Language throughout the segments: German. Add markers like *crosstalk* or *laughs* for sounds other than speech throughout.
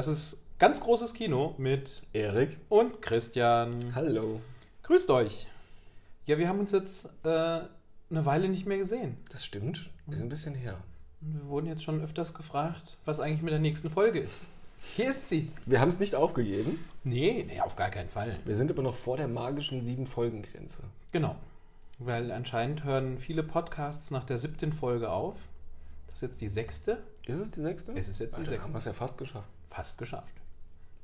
Das ist ganz großes Kino mit Erik. und Christian. Hallo. Grüßt euch. Ja, wir haben uns jetzt äh, eine Weile nicht mehr gesehen. Das stimmt. Wir sind ein bisschen her. Wir wurden jetzt schon öfters gefragt, was eigentlich mit der nächsten Folge ist. Hier ist sie. Wir haben es nicht aufgegeben. Nee, nee, auf gar keinen Fall. Wir sind aber noch vor der magischen Sieben-Folgen-Grenze. Genau. Weil anscheinend hören viele Podcasts nach der siebten Folge auf. Das ist jetzt die sechste. Ist es die sechste? Es ist jetzt die Alter, sechste. Haben wir es ja fast geschafft. Fast geschafft.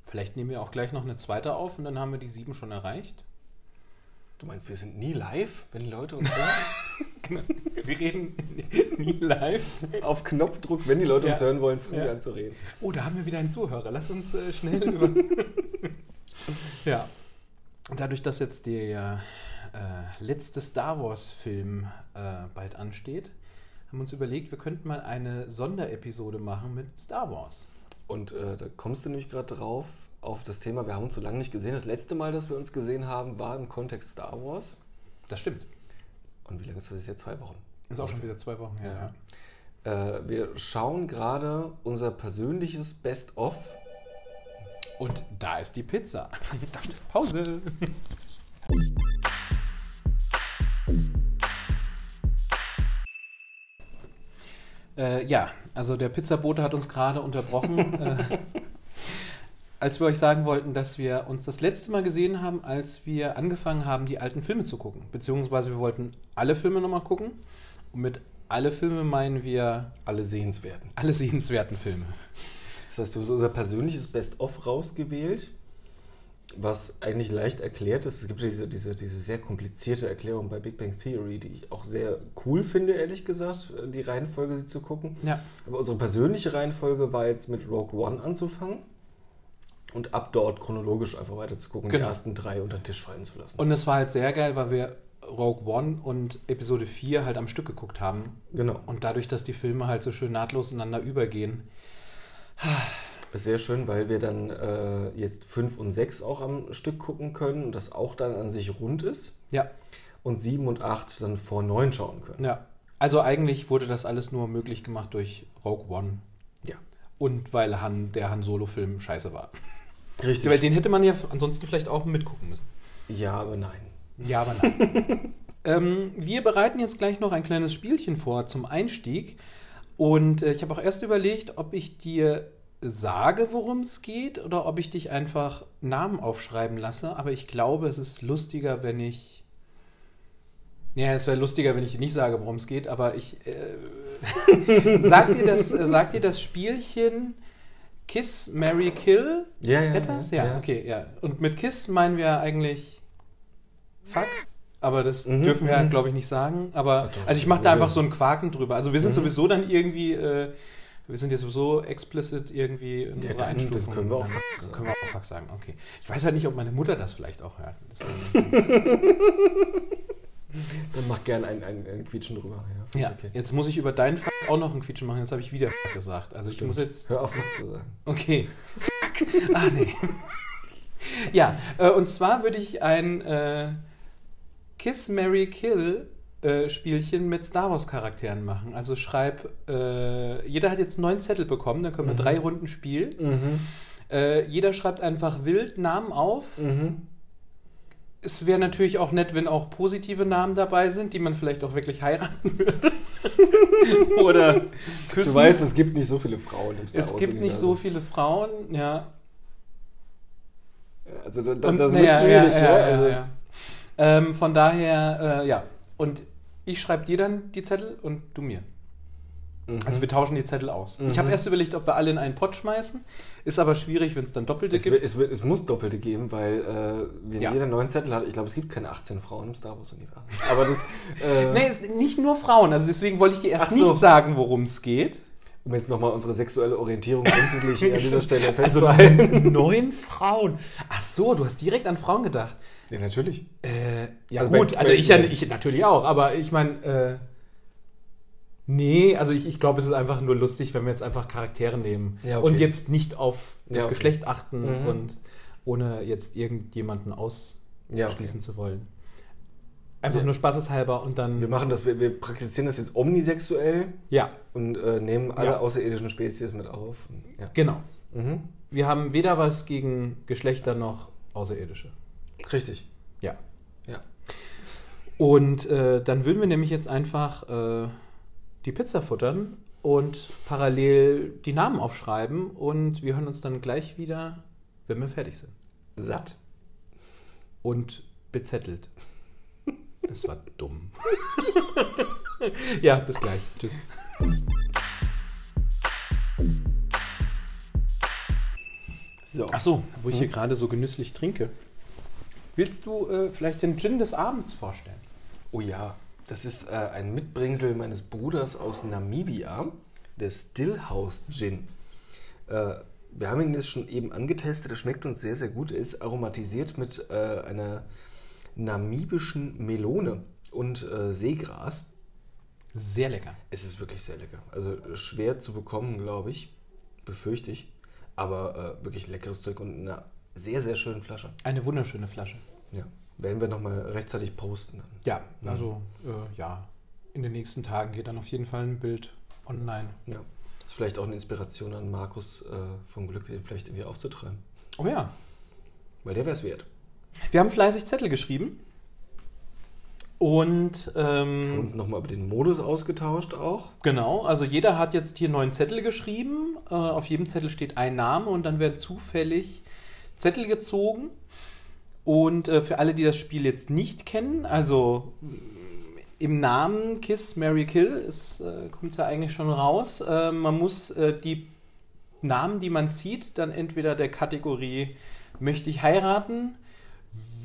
Vielleicht nehmen wir auch gleich noch eine zweite auf und dann haben wir die sieben schon erreicht. Du meinst, wir sind nie live, wenn die Leute uns hören? *laughs* Genau. Wir reden nie live. Auf Knopfdruck, wenn die Leute uns Ja. hören wollen, früh Ja. anzureden. Oh, da haben wir wieder einen Zuhörer. Lass uns äh, schnell *laughs* über. *laughs* ja. Dadurch, dass jetzt der äh, letzte Star Wars-Film äh, bald ansteht, haben uns überlegt, wir könnten mal eine Sonderepisode machen mit Star Wars. Und äh, da kommst du nämlich gerade drauf, auf das Thema, wir haben uns so lange nicht gesehen. Das letzte Mal, dass wir uns gesehen haben, war im Kontext Star Wars. Das stimmt. Und wie lange ist das jetzt? Zwei Wochen. Ist auch schon wieder zwei Wochen her. Ja. Äh, wir schauen gerade unser persönliches Best-of. Und da ist die Pizza. Verdammt. Pause. *laughs* Äh, ja, also der Pizzabote hat uns gerade unterbrochen, *laughs* äh, als wir euch sagen wollten, dass wir uns das letzte Mal gesehen haben, als wir angefangen haben, die alten Filme zu gucken. Beziehungsweise wir wollten alle Filme nochmal gucken. Und mit alle Filme meinen wir Alle sehenswerten. alle sehenswerten Filme. Das heißt, du hast unser persönliches Best-of rausgewählt, was eigentlich leicht erklärt ist. Es gibt diese, diese, diese sehr komplizierte Erklärung bei Big Bang Theory, die ich auch sehr cool finde, ehrlich gesagt, die Reihenfolge sie zu gucken. Ja. Aber unsere persönliche Reihenfolge war jetzt mit Rogue One anzufangen und ab dort chronologisch einfach weiter zu gucken, Genau. die ersten drei unter den Tisch fallen zu lassen. Und es war halt sehr geil, weil wir Rogue One und Episode 4 halt am Stück geguckt haben. genau. Und dadurch, dass die Filme halt so schön nahtlos ineinander übergehen. Ist sehr schön, weil wir dann äh, jetzt fünf und sechs auch am Stück gucken können und das auch dann an sich rund ist. Ja, Und sieben und acht dann vor neun schauen können. ja. Also eigentlich wurde das alles nur möglich gemacht durch Rogue One. Ja. Und weil Han, der Han Solo-Film scheiße war. Richtig. Weil den hätte man ja ansonsten vielleicht auch mitgucken müssen. Ja, aber nein. Ja, aber nein. *laughs* ähm, wir bereiten jetzt gleich noch ein kleines Spielchen vor zum Einstieg. Und äh, ich habe auch erst überlegt, ob ich dir sage, worum es geht, oder ob ich dich einfach Namen aufschreiben lasse. Aber ich glaube, es ist lustiger, wenn ich. Ja, es wäre lustiger, wenn ich dir nicht sage, worum es geht, aber ich. Äh, *laughs* sagt, dir das, äh, sagt dir das Spielchen Kiss, Mary Kill Ja, ja. etwas? Ja, okay, ja. Und mit Kiss meinen wir eigentlich Fuck. Aber das Mhm, dürfen wir, mhm. glaube ich, nicht sagen. Aber also ich mache da ja. einfach so einen Quaken drüber. Also wir sind Mhm. sowieso dann irgendwie, äh, wir sind jetzt sowieso explicit irgendwie in Ja, unserer Einstufung. können wir auch Fuck sagen. Können wir auch Fuck sagen, okay. Ich weiß halt nicht, ob meine Mutter das vielleicht auch hört. *laughs* Dann mach gern ein, ein, ein Quietschen drüber. Ja, ja, okay. jetzt muss ich über deinen Fuck auch noch ein Quietschen machen. Jetzt habe ich wieder Fuck gesagt. Also ich Stimmt. muss jetzt... Hör auf, Fuck zu sagen. Okay. Fuck. Ah, nee. *laughs* ja, äh, und zwar würde ich ein äh, Kiss, Mary Kill äh, Spielchen mit Star Wars Charakteren machen. Also schreib, äh, jeder hat jetzt neun Zettel bekommen, dann können wir Mhm. drei Runden spielen. Mhm. Äh, jeder schreibt einfach wild Namen auf. Mhm. Es wäre natürlich auch nett, wenn auch positive Namen dabei sind, die man vielleicht auch wirklich heiraten würde. *laughs* Oder küssen. Du weißt, es gibt nicht so viele Frauen im Star es gibt nicht so viele Frauen, ja. Also da, da, Und- das wird schwierig, ja, ja. ja, also, ja. Ähm, von daher, äh, ja. Und ich schreibe dir dann die Zettel und du mir. Mhm. Also wir tauschen die Zettel aus. Ich habe Mhm. erst überlegt, ob wir alle in einen Pott schmeißen. Ist aber schwierig, wenn es dann Doppelte es, gibt. wird, es, wird, es muss Doppelte geben, weil äh, wenn Ja. jeder neun Zettel hat, ich glaube, es gibt keine 18 Frauen im Star Wars-Universum. Aber das, *laughs* äh, Nee, nicht nur Frauen. Also deswegen wollte ich dir erst so. nicht sagen, worum es geht. Um jetzt nochmal unsere sexuelle Orientierung grundsätzlich an dieser Stelle Also festzuhalten. *laughs* neun Frauen. Ach so, du hast direkt an Frauen gedacht. ja, natürlich. Äh, ja Also gut, bei- also bei- ich, ja, ich natürlich auch, aber ich meine, äh, nee, also ich, ich glaube, es ist einfach nur lustig, wenn wir jetzt einfach Charaktere nehmen Ja, okay. und jetzt nicht auf das Ja, okay. Geschlecht achten Mhm. und ohne jetzt irgendjemanden ausschließen okay. zu wollen. Einfach Ja. nur spaßeshalber und dann. Wir machen das, wir, wir praktizieren das jetzt omnisexuell ja, und äh, nehmen alle Ja. außerirdischen Spezies mit auf. Ja. genau. Mhm. Wir haben weder was gegen Geschlechter noch Außerirdische. Richtig. Ja. Ja. Und äh, dann würden wir nämlich jetzt einfach äh, die Pizza futtern und parallel die Namen aufschreiben und wir hören uns dann gleich wieder, wenn wir fertig sind. Satt. Und bezettelt. Das war dumm. ja, bis gleich. Tschüss. So. Ach so, wo ich hier gerade so genüsslich trinke. Willst du äh, vielleicht den Gin des Abends vorstellen? Oh ja, das ist äh, ein Mitbringsel meines Bruders aus Namibia, der Stillhouse Gin. Äh, wir haben ihn jetzt schon eben angetestet, er schmeckt uns sehr, sehr gut. Er ist aromatisiert mit äh, einer namibischen Melone und äh, Seegras. Sehr lecker. Es ist wirklich sehr lecker. Also schwer zu bekommen, glaube ich, befürchte ich. Aber äh, wirklich leckeres Zeug und in einer sehr, sehr schönen Flasche. Eine wunderschöne Flasche. Ja, werden wir nochmal rechtzeitig posten. Dann. Ja, also äh, ja, in den nächsten Tagen geht dann auf jeden Fall ein Bild online. Ja. Ist vielleicht auch eine Inspiration an Markus äh, vom Glück, den vielleicht irgendwie aufzutreiben. Oh ja. Weil der wäre es wert. Wir haben fleißig Zettel geschrieben. Und Wir haben ähm, uns nochmal über den Modus ausgetauscht auch. genau, also jeder hat jetzt hier neun Zettel geschrieben. Äh, auf jedem Zettel steht ein Name und dann werden zufällig Zettel gezogen. Und äh, für alle, die das Spiel jetzt nicht kennen, also mm, im Namen Kiss, Mary Kill äh, kommt es ja eigentlich schon raus. Äh, man muss äh, die Namen, die man zieht, dann entweder der Kategorie möchte ich heiraten,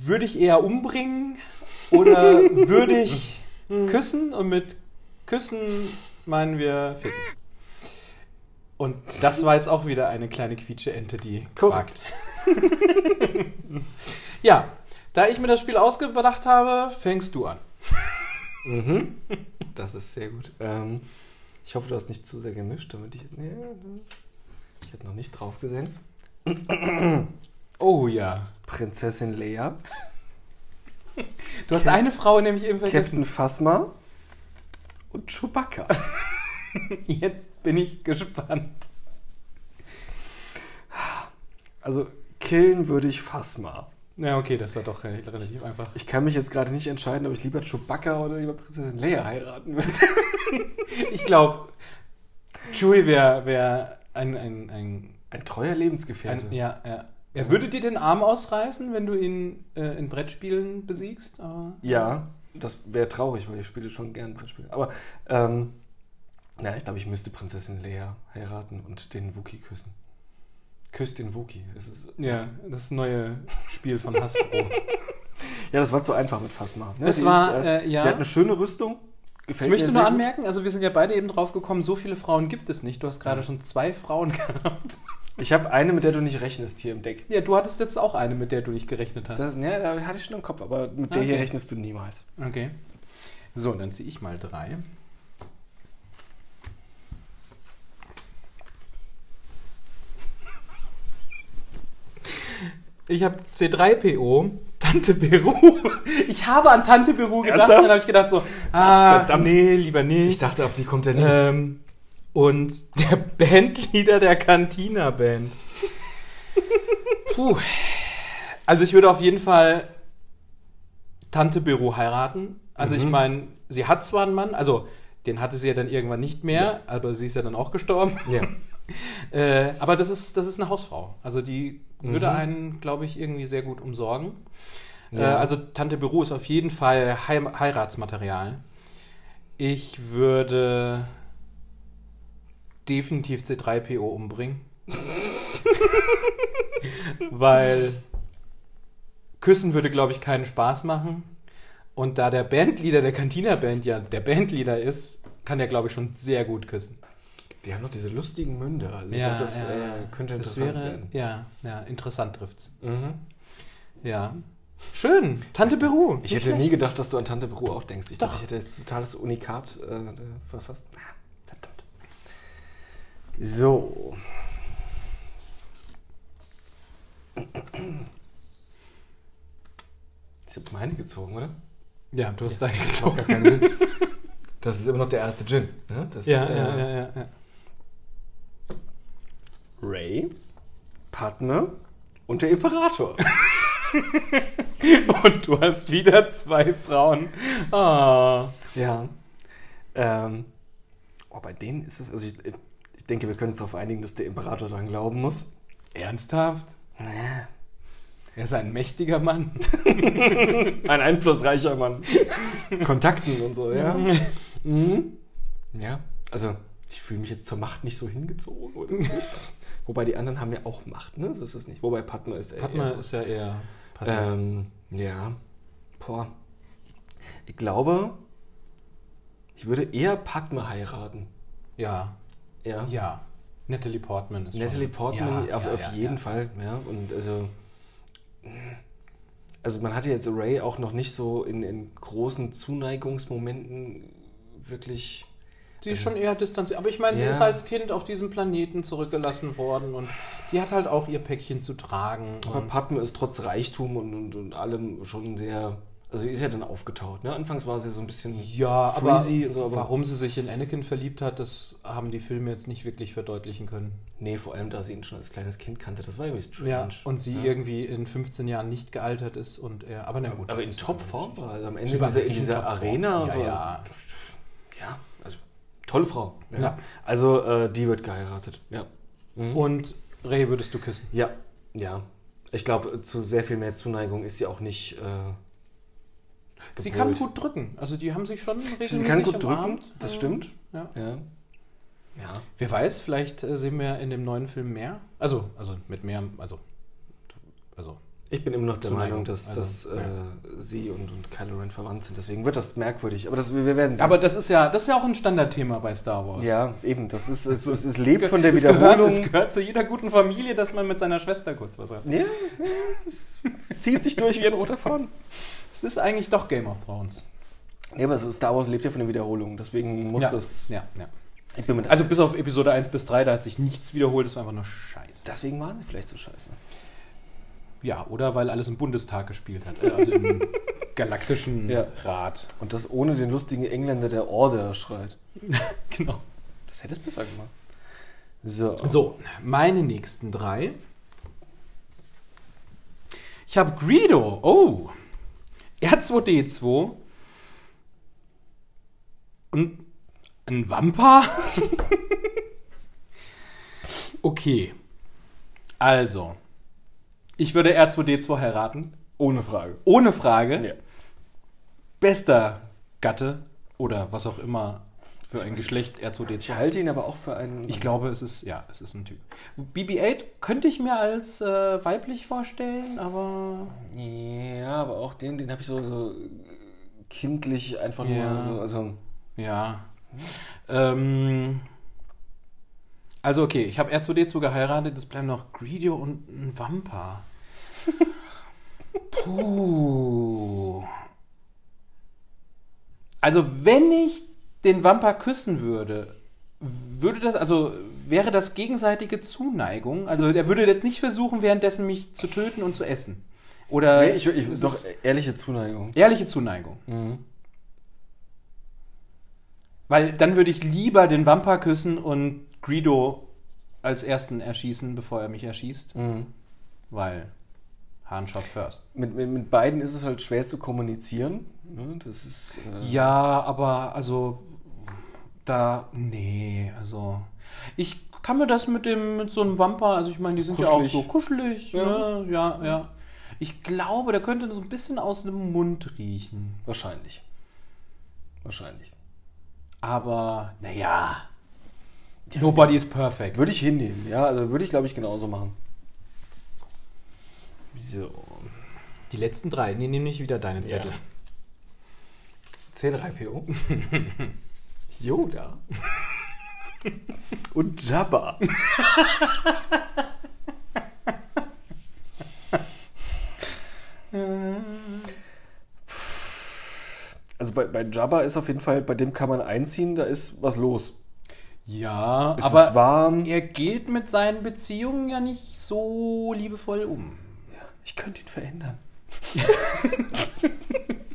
würde ich eher umbringen oder *laughs* würde ich küssen und mit küssen meinen wir ficken. Und das war jetzt auch wieder eine kleine quietsche Ente, die quakt. *laughs* ja, da ich mir das Spiel ausgedacht habe, fängst du an. Das ist sehr gut. Ähm, ich hoffe, du hast nicht zu sehr gemischt, damit ich. Nee, ich hätte noch nicht drauf gesehen. Oh ja. Prinzessin Leia, Du hast eine Frau nämlich eben vergessen. Captain Phasma und Chewbacca. *laughs* Jetzt bin ich gespannt. Also killen würde ich Phasma. Ja, okay, das war doch re- relativ einfach. Ich kann mich jetzt gerade nicht entscheiden, ob ich lieber Chewbacca oder lieber Prinzessin Leia heiraten würde. *laughs* Ich glaube, Chewie wäre wär ein, ein, ein, Ein treuer Lebensgefährte. ein. Ja, ja. Er würde dir den Arm ausreißen, wenn du ihn äh, in Brettspielen besiegst? Aber Ja, das wäre traurig, weil ich spiele schon gern Brettspiele. Aber, ähm, ja, ich glaube, ich müsste Prinzessin Leia heiraten und den Wookie küssen. Küsst den Wookie. Es ist, ja, das neue Spiel von Hasbro. *laughs* ja, das war zu einfach mit Phasma. Ne? Das Sie war, ist, äh, äh, ja. Sie hat eine schöne Rüstung. Ich Gefällt möchte mir nur sehr gut. anmerken, also wir sind ja beide eben drauf gekommen, so viele Frauen gibt es nicht. Du hast gerade schon zwei Frauen *laughs* gehabt. Ich habe eine, mit der du nicht rechnest hier im Deck. Ja, du hattest jetzt auch eine, mit der du nicht gerechnet hast. Das, ja, da hatte ich schon im Kopf, aber mit der hier Okay. rechnest du niemals. Okay. So, dann ziehe ich mal drei. Ich habe C3PO, Tante Peru. Ich habe an Tante Peru gedacht, Ernsthaft? dann habe ich gedacht so, ah, verdammt. nee, lieber Ich nicht. dachte, auf die kommt der nie. Ähm, und der Bandleader der Cantina Band. Puh. Also ich würde auf jeden Fall Tante Beru heiraten. Also ich meine, sie hat zwar einen Mann, also den hatte sie ja dann irgendwann nicht mehr, aber sie ist ja dann auch gestorben. ja. *laughs* Äh, aber das ist, das ist eine Hausfrau. Also die würde einen, glaube ich, irgendwie sehr gut umsorgen. Äh, Ja. also Tante Beru ist auf jeden Fall Heim Heiratsmaterial. Ich würde definitiv C3PO umbringen. Weil Küssen würde, glaube ich, keinen Spaß machen. Und da der Bandleader der Cantina Band ja der Bandleader ist, kann er, glaube ich, schon sehr gut küssen. Die haben noch diese lustigen Münder. Also ich glaube, das äh, könnte das interessant wäre, werden. ja, ja, interessant trifft's. Mhm. Ja. Schön. Tante Peru. Ich hätte nie schlecht. gedacht, dass du an Tante Peru auch denkst. Ich Doch. dachte, ich hätte jetzt totales Unikat äh, verfasst. So. Ich habe meine gezogen, oder? Ja, du hast deine Das macht gezogen. Das ist immer noch der erste Gin. Ne? Das, Ja, äh, ja, ja, ja, ja. Ray, Padme und der Imperator. *laughs* Und du hast wieder zwei Frauen. Ah. Ja. Ähm, oh, bei denen ist es, also ich, ich denke, wir können uns darauf einigen, dass der Imperator daran glauben muss. Ernsthaft? Er ist ein mächtiger Mann. *laughs* Ein einflussreicher Mann. Kontakten und so, ja. *laughs* Mhm. Ja, also ich fühle mich jetzt zur Macht nicht so hingezogen. Oder so. *laughs* Wobei die anderen haben ja auch Macht, ne? So ist es nicht. Wobei Padma ist eher. Padma ist ja eher passiv. Ähm, ja. Boah. Ich glaube, ich würde eher Padma heiraten. ja. Ja. Ja. Natalie Portman ist Natalie schon. Portman Ja, auf, ja, auf jeden. Fall, ja. Und also. Also man hatte jetzt Ray auch noch nicht so in, in großen Zuneigungsmomenten wirklich. Sie ist schon eher distanziert. Aber ich meine, sie Ja. ist als Kind auf diesem Planeten zurückgelassen worden und die hat halt auch ihr Päckchen zu tragen. Aber Padme ist trotz Reichtum und, und, und allem schon sehr. Also die ist ja dann aufgetaut. Ne? Anfangs war sie so ein bisschen ja, aber, freezy und so, aber warum sie sich in Anakin verliebt hat, das haben die Filme jetzt nicht wirklich verdeutlichen können. Nee, vor allem, da sie ihn schon als kleines Kind kannte. Das war irgendwie strange. Ja, und sie ja. irgendwie in 15 Jahren nicht gealtert ist und er, aber na gut. Aber in Topform war. Also am Ende Sie war dieser, in dieser. Arena Ja, so. ja. ja, also tolle Frau. Ja. Ja. Also äh, die wird geheiratet. Ja. Und Ray würdest du küssen? Ja, ja. Ich glaube, zu sehr viel mehr Zuneigung ist sie auch nicht. Äh, Sie kann gut drücken. Also die haben sich schon regelmäßig Sie kann gut drücken, umarmt. das Ja. stimmt. Ja. Ja. Ja. Wer weiß, vielleicht äh, sehen wir in dem neuen Film mehr. Also, also mit mehr, also, also Ich bin immer noch der. Meinung, dass, Also, dass ja. äh, sie und, und Kylo Ren verwandt sind. Deswegen wird das merkwürdig. Aber das, wir wir werden sehen. Aber das ist ja, das ist ja auch ein Standardthema bei Star Wars. ja, eben. Das ist, es, es, es Es lebt ge- von der es Wiederholung. Gehört, es gehört zu jeder guten Familie, dass man mit seiner Schwester kurz was hat. ja, ja, es zieht sich durch wie ein roter Faden. Es ist eigentlich doch Game of Thrones. Nee, aber Star Wars lebt ja von der Wiederholung. Deswegen muss ja. das. Ja, ja. Ich bin mit Also bis auf Episode 1 bis 3, da hat sich nichts wiederholt, das war einfach nur Scheiße. deswegen waren sie vielleicht so scheiße. Ja, oder weil alles im Bundestag gespielt hat. äh, Also im *laughs* galaktischen Ja. Rat. Und das ohne den lustigen Engländer, der Order schreit. *laughs* Genau. Das hätte es besser gemacht. So. So, meine nächsten drei. Ich habe Greedo. Oh. R2D2. Und ein Wampa. *laughs* okay. Also. Ich würde R2D2 heiraten. Ohne Frage. Ohne Frage. Ja. Bester Gatte. Oder was auch immer für ein Geschlecht R2D2 Ich halte ihn aber auch für einen. ich glaube, es ist, ja, es ist ein Typ. BB-8 könnte ich mir als äh, weiblich vorstellen, aber Ja, aber auch den, den habe ich so, so kindlich einfach Ja. nur so. Also, ja. Ähm, also okay, ich habe R2D2 geheiratet, es bleiben noch Greedo und ein Wampa. Puh. Also wenn ich den Wampa küssen würde, würde das, also wäre das gegenseitige Zuneigung? Also er würde jetzt nicht versuchen, währenddessen mich zu töten und zu essen. Oder nee, ich, ich, doch ehrliche Zuneigung. ehrliche Zuneigung. Weil dann würde ich lieber den Wampa küssen und Greedo als ersten erschießen, bevor er mich erschießt. Weil Hahn shot first. Mit, mit, mit beiden ist es halt schwer zu kommunizieren. Ne? Das ist. Äh, Ja, aber also da, nee, also ich kann mir das mit dem, mit so einem Wampa, also ich meine, die sind ja auch Kuschelig. so kuschelig, Ja. ne? ja, ja. Ich glaube, der könnte so ein bisschen aus dem Mund riechen. Wahrscheinlich. Wahrscheinlich. Aber, naja, nobody is perfect. Würde ich hinnehmen, ja. Also würde ich, glaube ich, genauso machen. So. Die letzten drei, nee, nehm nicht wieder deine Zettel. C3PO. *laughs* Yoda. Und Jabba. Also bei, bei Jabba ist auf jeden Fall, bei dem kann man einziehen, da ist was los. Ja, Es aber ist warm. er geht mit seinen Beziehungen ja nicht so liebevoll um. Ich könnte ihn verändern. *laughs*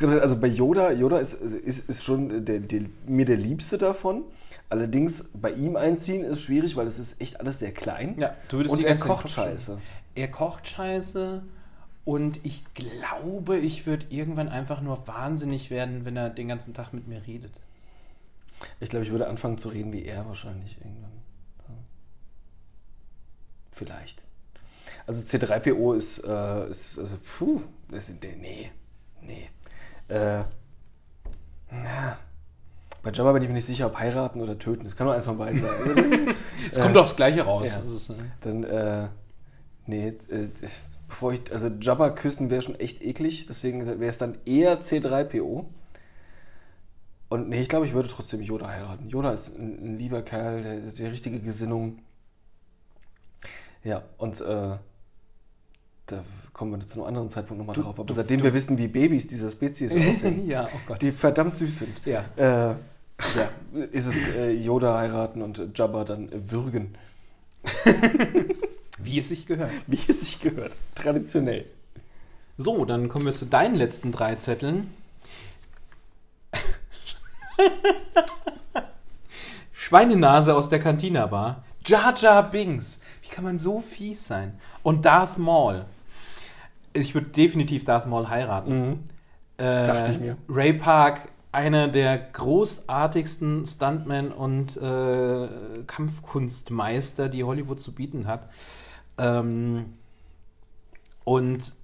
Also bei Yoda, Yoda ist, ist, ist schon der, der, mir der Liebste davon. Allerdings bei ihm einziehen ist schwierig, weil es ist echt alles sehr klein. Ja, du würdest Und er kocht scheiße. Er kocht scheiße und ich glaube, ich würde irgendwann einfach nur wahnsinnig werden, wenn er den ganzen Tag mit mir redet. Ich glaube, ich würde anfangen zu reden wie er wahrscheinlich irgendwann. Vielleicht. Also C3PO ist, äh, ist also, puh, das ist, nee, nee. Äh, na, bei Jabba bin ich mir nicht sicher, ob heiraten oder töten. Das kann nur eins von beiden sein. *laughs* Es kommt aufs Gleiche raus. ja. Das ist, äh, Dann, äh, nee, äh, bevor ich, also Jabba küssen wäre schon echt eklig, deswegen wäre es dann eher C3PO. Und nee, ich glaube, ich würde trotzdem Yoda heiraten. Yoda ist ein, ein lieber Kerl, der, der richtige Gesinnung. Ja, und äh, da kommen wir zu einem anderen Zeitpunkt nochmal drauf. Aber du- seitdem wir wissen, wie Babys dieser Spezies *laughs* aussehen, ja, oh Gott. die verdammt süß sind, Ja. äh, ja, ist es äh, Yoda heiraten und Jabba dann äh, würgen. *laughs* Wie es sich gehört. Wie es sich gehört. Traditionell. So, dann kommen wir zu deinen letzten drei Zetteln. *laughs* Schweinenase aus der Cantina Bar. Jar Jar Binks. Wie kann man so fies sein? Und Darth Maul. Ich würde definitiv Darth Maul heiraten. Äh, Dachte ich mir. Ray Park, einer der großartigsten Stuntmen und äh, Kampfkunstmeister, die Hollywood zu bieten hat. Ähm, und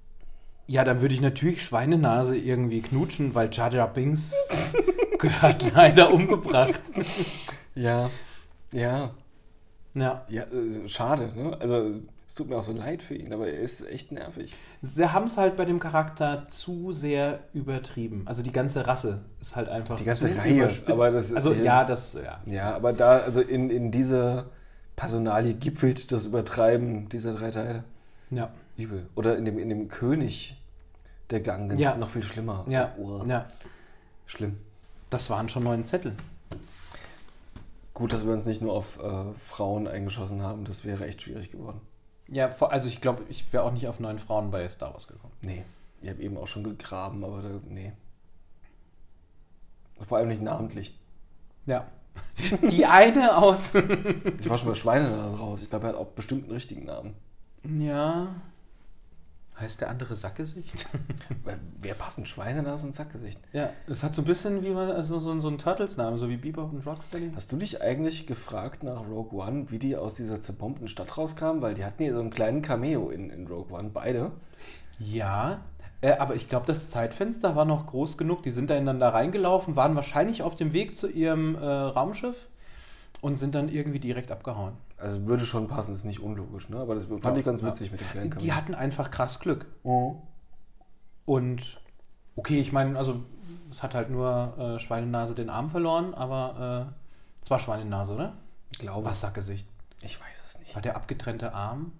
ja, dann würde ich natürlich Schweinenase irgendwie knutschen, weil Jar Jar Binks *laughs* gehört leider umgebracht. Ja, ja, Ja, ja, äh, schade, ne? Also, es tut mir auch so leid für ihn, aber er ist echt nervig. sie haben es halt bei dem Charakter zu sehr übertrieben. Also die ganze Rasse ist halt einfach Die ganze zu Reihe, überspitzt. aber das also ja. ja, das ja. Ja, aber da, also in, in dieser Personalie gipfelt das Übertreiben dieser drei Teile. Ja, Übel. Oder in dem, in dem König der Gangens Ja. noch viel schlimmer. ja, Oh, ja. Schlimm. Das waren schon neun Zettel. Gut, dass wir uns nicht nur auf äh, Frauen eingeschossen haben, das wäre echt schwierig geworden. Ja, also ich glaube, ich wäre auch nicht auf neun Frauen bei Star Wars gekommen. Nee, ich habe eben auch schon gegraben, aber da, nee. Vor allem nicht namentlich. Ja. *laughs* Die eine aus. Ich war schon bei Schweinenase raus. Ich glaube, er hat auch bestimmt einen richtigen Namen. ja. Heißt der andere Sackgesicht? *laughs* Wer- ein Schweinenase und Sackgesicht? ja, es hat so ein bisschen wie man, also so, so ein Turtles-Namen, so wie Bebop und Rocksteady. Hast du dich eigentlich gefragt nach Rogue One, wie die aus dieser zerbombten Stadt rauskamen? Weil die hatten hier so einen kleinen Cameo in, in Rogue One, beide. Ja, äh, aber ich glaube, das Zeitfenster war noch groß genug. Die sind da reingelaufen, waren wahrscheinlich auf dem Weg zu ihrem äh, Raumschiff und sind dann irgendwie direkt abgehauen. Also würde schon passen, ist nicht unlogisch, ne? Aber das fand Ja, ich ganz ja. witzig mit dem kleinen. Die hatten einfach krass Glück. Mhm. Und okay, ich meine, also es hat halt nur äh, Schweinenase den Arm verloren, aber äh, es war Schweinenase, oder? Ich glaube. Was Sackgesicht? Ich weiß es nicht. War der abgetrennte Arm?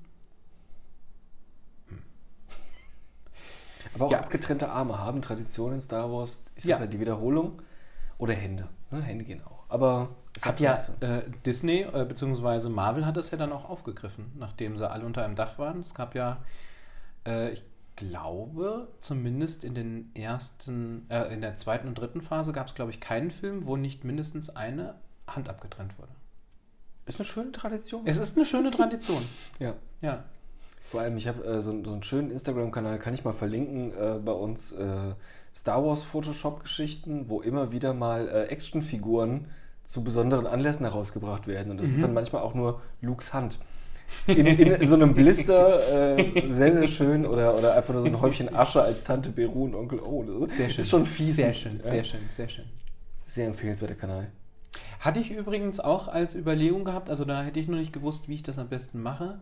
Aber auch Ja. abgetrennte Arme haben Tradition in Star Wars. Ich Ja. sag ja. die Wiederholung. Oder Hände. Ne? Hände gehen auch. Aber es Hat ja äh, Disney äh, bzw. Marvel hat das ja dann auch aufgegriffen, nachdem sie alle unter einem Dach waren. Es gab ja, äh, ich glaube, zumindest in den ersten, äh, in der zweiten und dritten Phase gab es, glaube ich, keinen Film, wo nicht mindestens eine Hand abgetrennt wurde. Ist eine schöne Tradition. Es ist eine schöne Tradition. *laughs* ja. Ja. Vor allem, ich habe äh, so, so einen schönen Instagram-Kanal, kann ich mal verlinken, äh, bei uns äh, Star Wars Photoshop-Geschichten, wo immer wieder mal äh, Actionfiguren zu besonderen Anlässen herausgebracht werden. Und das ist dann manchmal auch nur Lukes Hand. In, in, *laughs* so einem Blister, äh, sehr, sehr schön. Oder, oder einfach nur so ein Häufchen Asche als Tante Beru und Onkel O. Das Sehr schön. Ist schon fies. Sehr schön, Ja. sehr schön, sehr schön. Sehr empfehlenswerter Kanal. Hatte ich übrigens auch als Überlegung gehabt, also da hätte ich nur nicht gewusst, wie ich das am besten mache.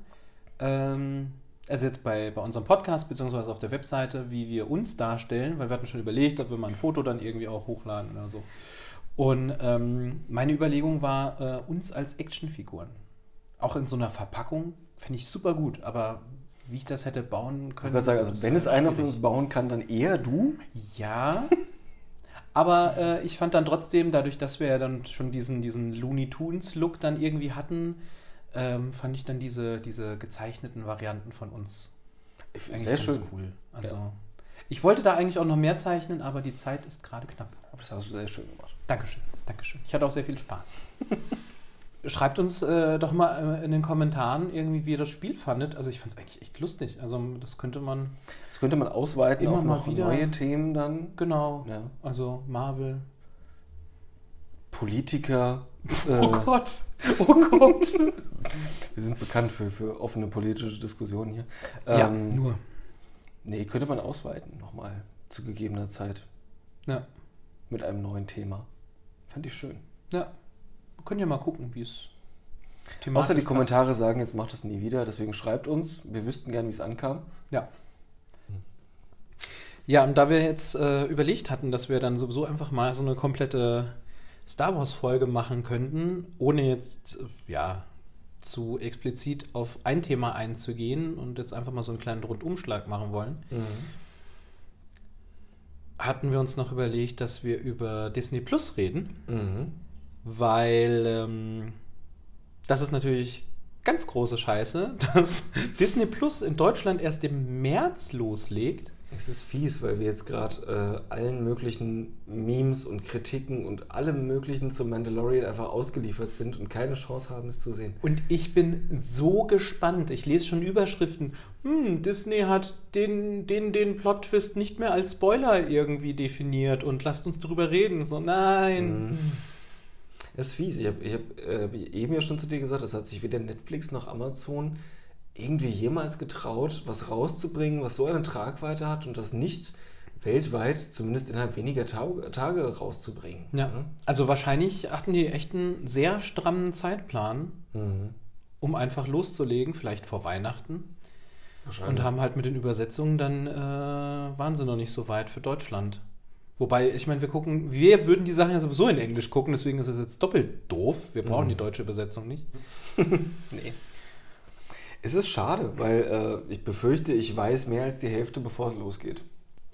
Ähm, also jetzt bei, bei unserem Podcast beziehungsweise auf der Webseite, wie wir uns darstellen, weil wir hatten schon überlegt, ob wir mal ein Foto dann irgendwie auch hochladen oder so. Und ähm, meine Überlegung war, äh, uns als Actionfiguren. Auch in so einer Verpackung finde ich super gut, aber wie ich das hätte bauen Ich können. würde sagen, also wenn es einer von uns bauen kann, dann eher du. Ja. Aber äh, ich fand dann trotzdem, dadurch, dass wir ja dann schon diesen, diesen Looney Tunes-Look dann irgendwie hatten, ähm, fand ich dann diese, diese gezeichneten Varianten von uns eigentlich Sehr ganz schön. cool. Also Ich wollte da eigentlich auch noch mehr zeichnen, aber die Zeit ist gerade knapp. Aber das hast du sehr schön gemacht. Dankeschön, Dankeschön. Ich hatte auch sehr viel Spaß. *laughs* Schreibt uns äh, doch mal äh, in den Kommentaren irgendwie, wie ihr das Spiel fandet. Also ich fand es eigentlich echt lustig. Also das könnte man, Das könnte man ausweiten Immer auf mal noch wieder. neue Themen dann. genau, Ja. also Marvel. Politiker. *laughs* Oh äh, Gott, oh Gott. *laughs* wir sind bekannt für, für offene politische Diskussionen hier. ja, Ähm, nur. Nee, könnte man ausweiten nochmal zu gegebener Zeit Ja, mit einem neuen Thema. Fand ich schön. ja. Wir können ja mal gucken, wie es Außer die thematisch passt. Kommentare sagen, jetzt macht das nie wieder, deswegen schreibt uns. Wir wüssten gern, wie es ankam. Ja. Ja, und da wir jetzt äh, überlegt hatten, dass wir dann sowieso einfach mal so eine komplette Star Wars-Folge machen könnten, ohne jetzt, äh, ja, zu explizit auf ein Thema einzugehen und jetzt einfach mal so einen kleinen Rundumschlag machen wollen, hatten wir uns noch überlegt, dass wir über Disney Plus reden, Mhm. weil ähm, das ist natürlich ganz große Scheiße, *laughs* dass Disney Plus in Deutschland erst im März loslegt. Es ist fies, weil wir jetzt gerade äh, allen möglichen Memes und Kritiken und allem möglichen zum Mandalorian einfach ausgeliefert sind und keine Chance haben, es zu sehen. Und ich bin so gespannt. Ich lese schon Überschriften. Hm, Disney hat den, den, den Plot-Twist nicht mehr als Spoiler irgendwie definiert und lasst uns drüber reden. So, nein. Es ist fies. Ich habe ich hab, äh, eben ja schon zu dir gesagt, es hat sich weder Netflix noch Amazon irgendwie jemals getraut, was rauszubringen, was so eine Tragweite hat und das nicht weltweit, zumindest innerhalb weniger Tage rauszubringen. Ja. Also wahrscheinlich hatten die echt einen sehr strammen Zeitplan, Mhm. um einfach loszulegen, vielleicht vor Weihnachten. Wahrscheinlich. Und haben halt mit den Übersetzungen dann, äh, waren sie noch nicht so weit für Deutschland. Wobei, ich meine, wir gucken, wir würden die Sachen ja sowieso in Englisch gucken, deswegen ist es jetzt doppelt doof. Wir brauchen die deutsche Übersetzung nicht. *laughs* *laughs* Nee. Es ist schade, weil äh, ich befürchte, ich weiß mehr als die Hälfte, bevor es losgeht.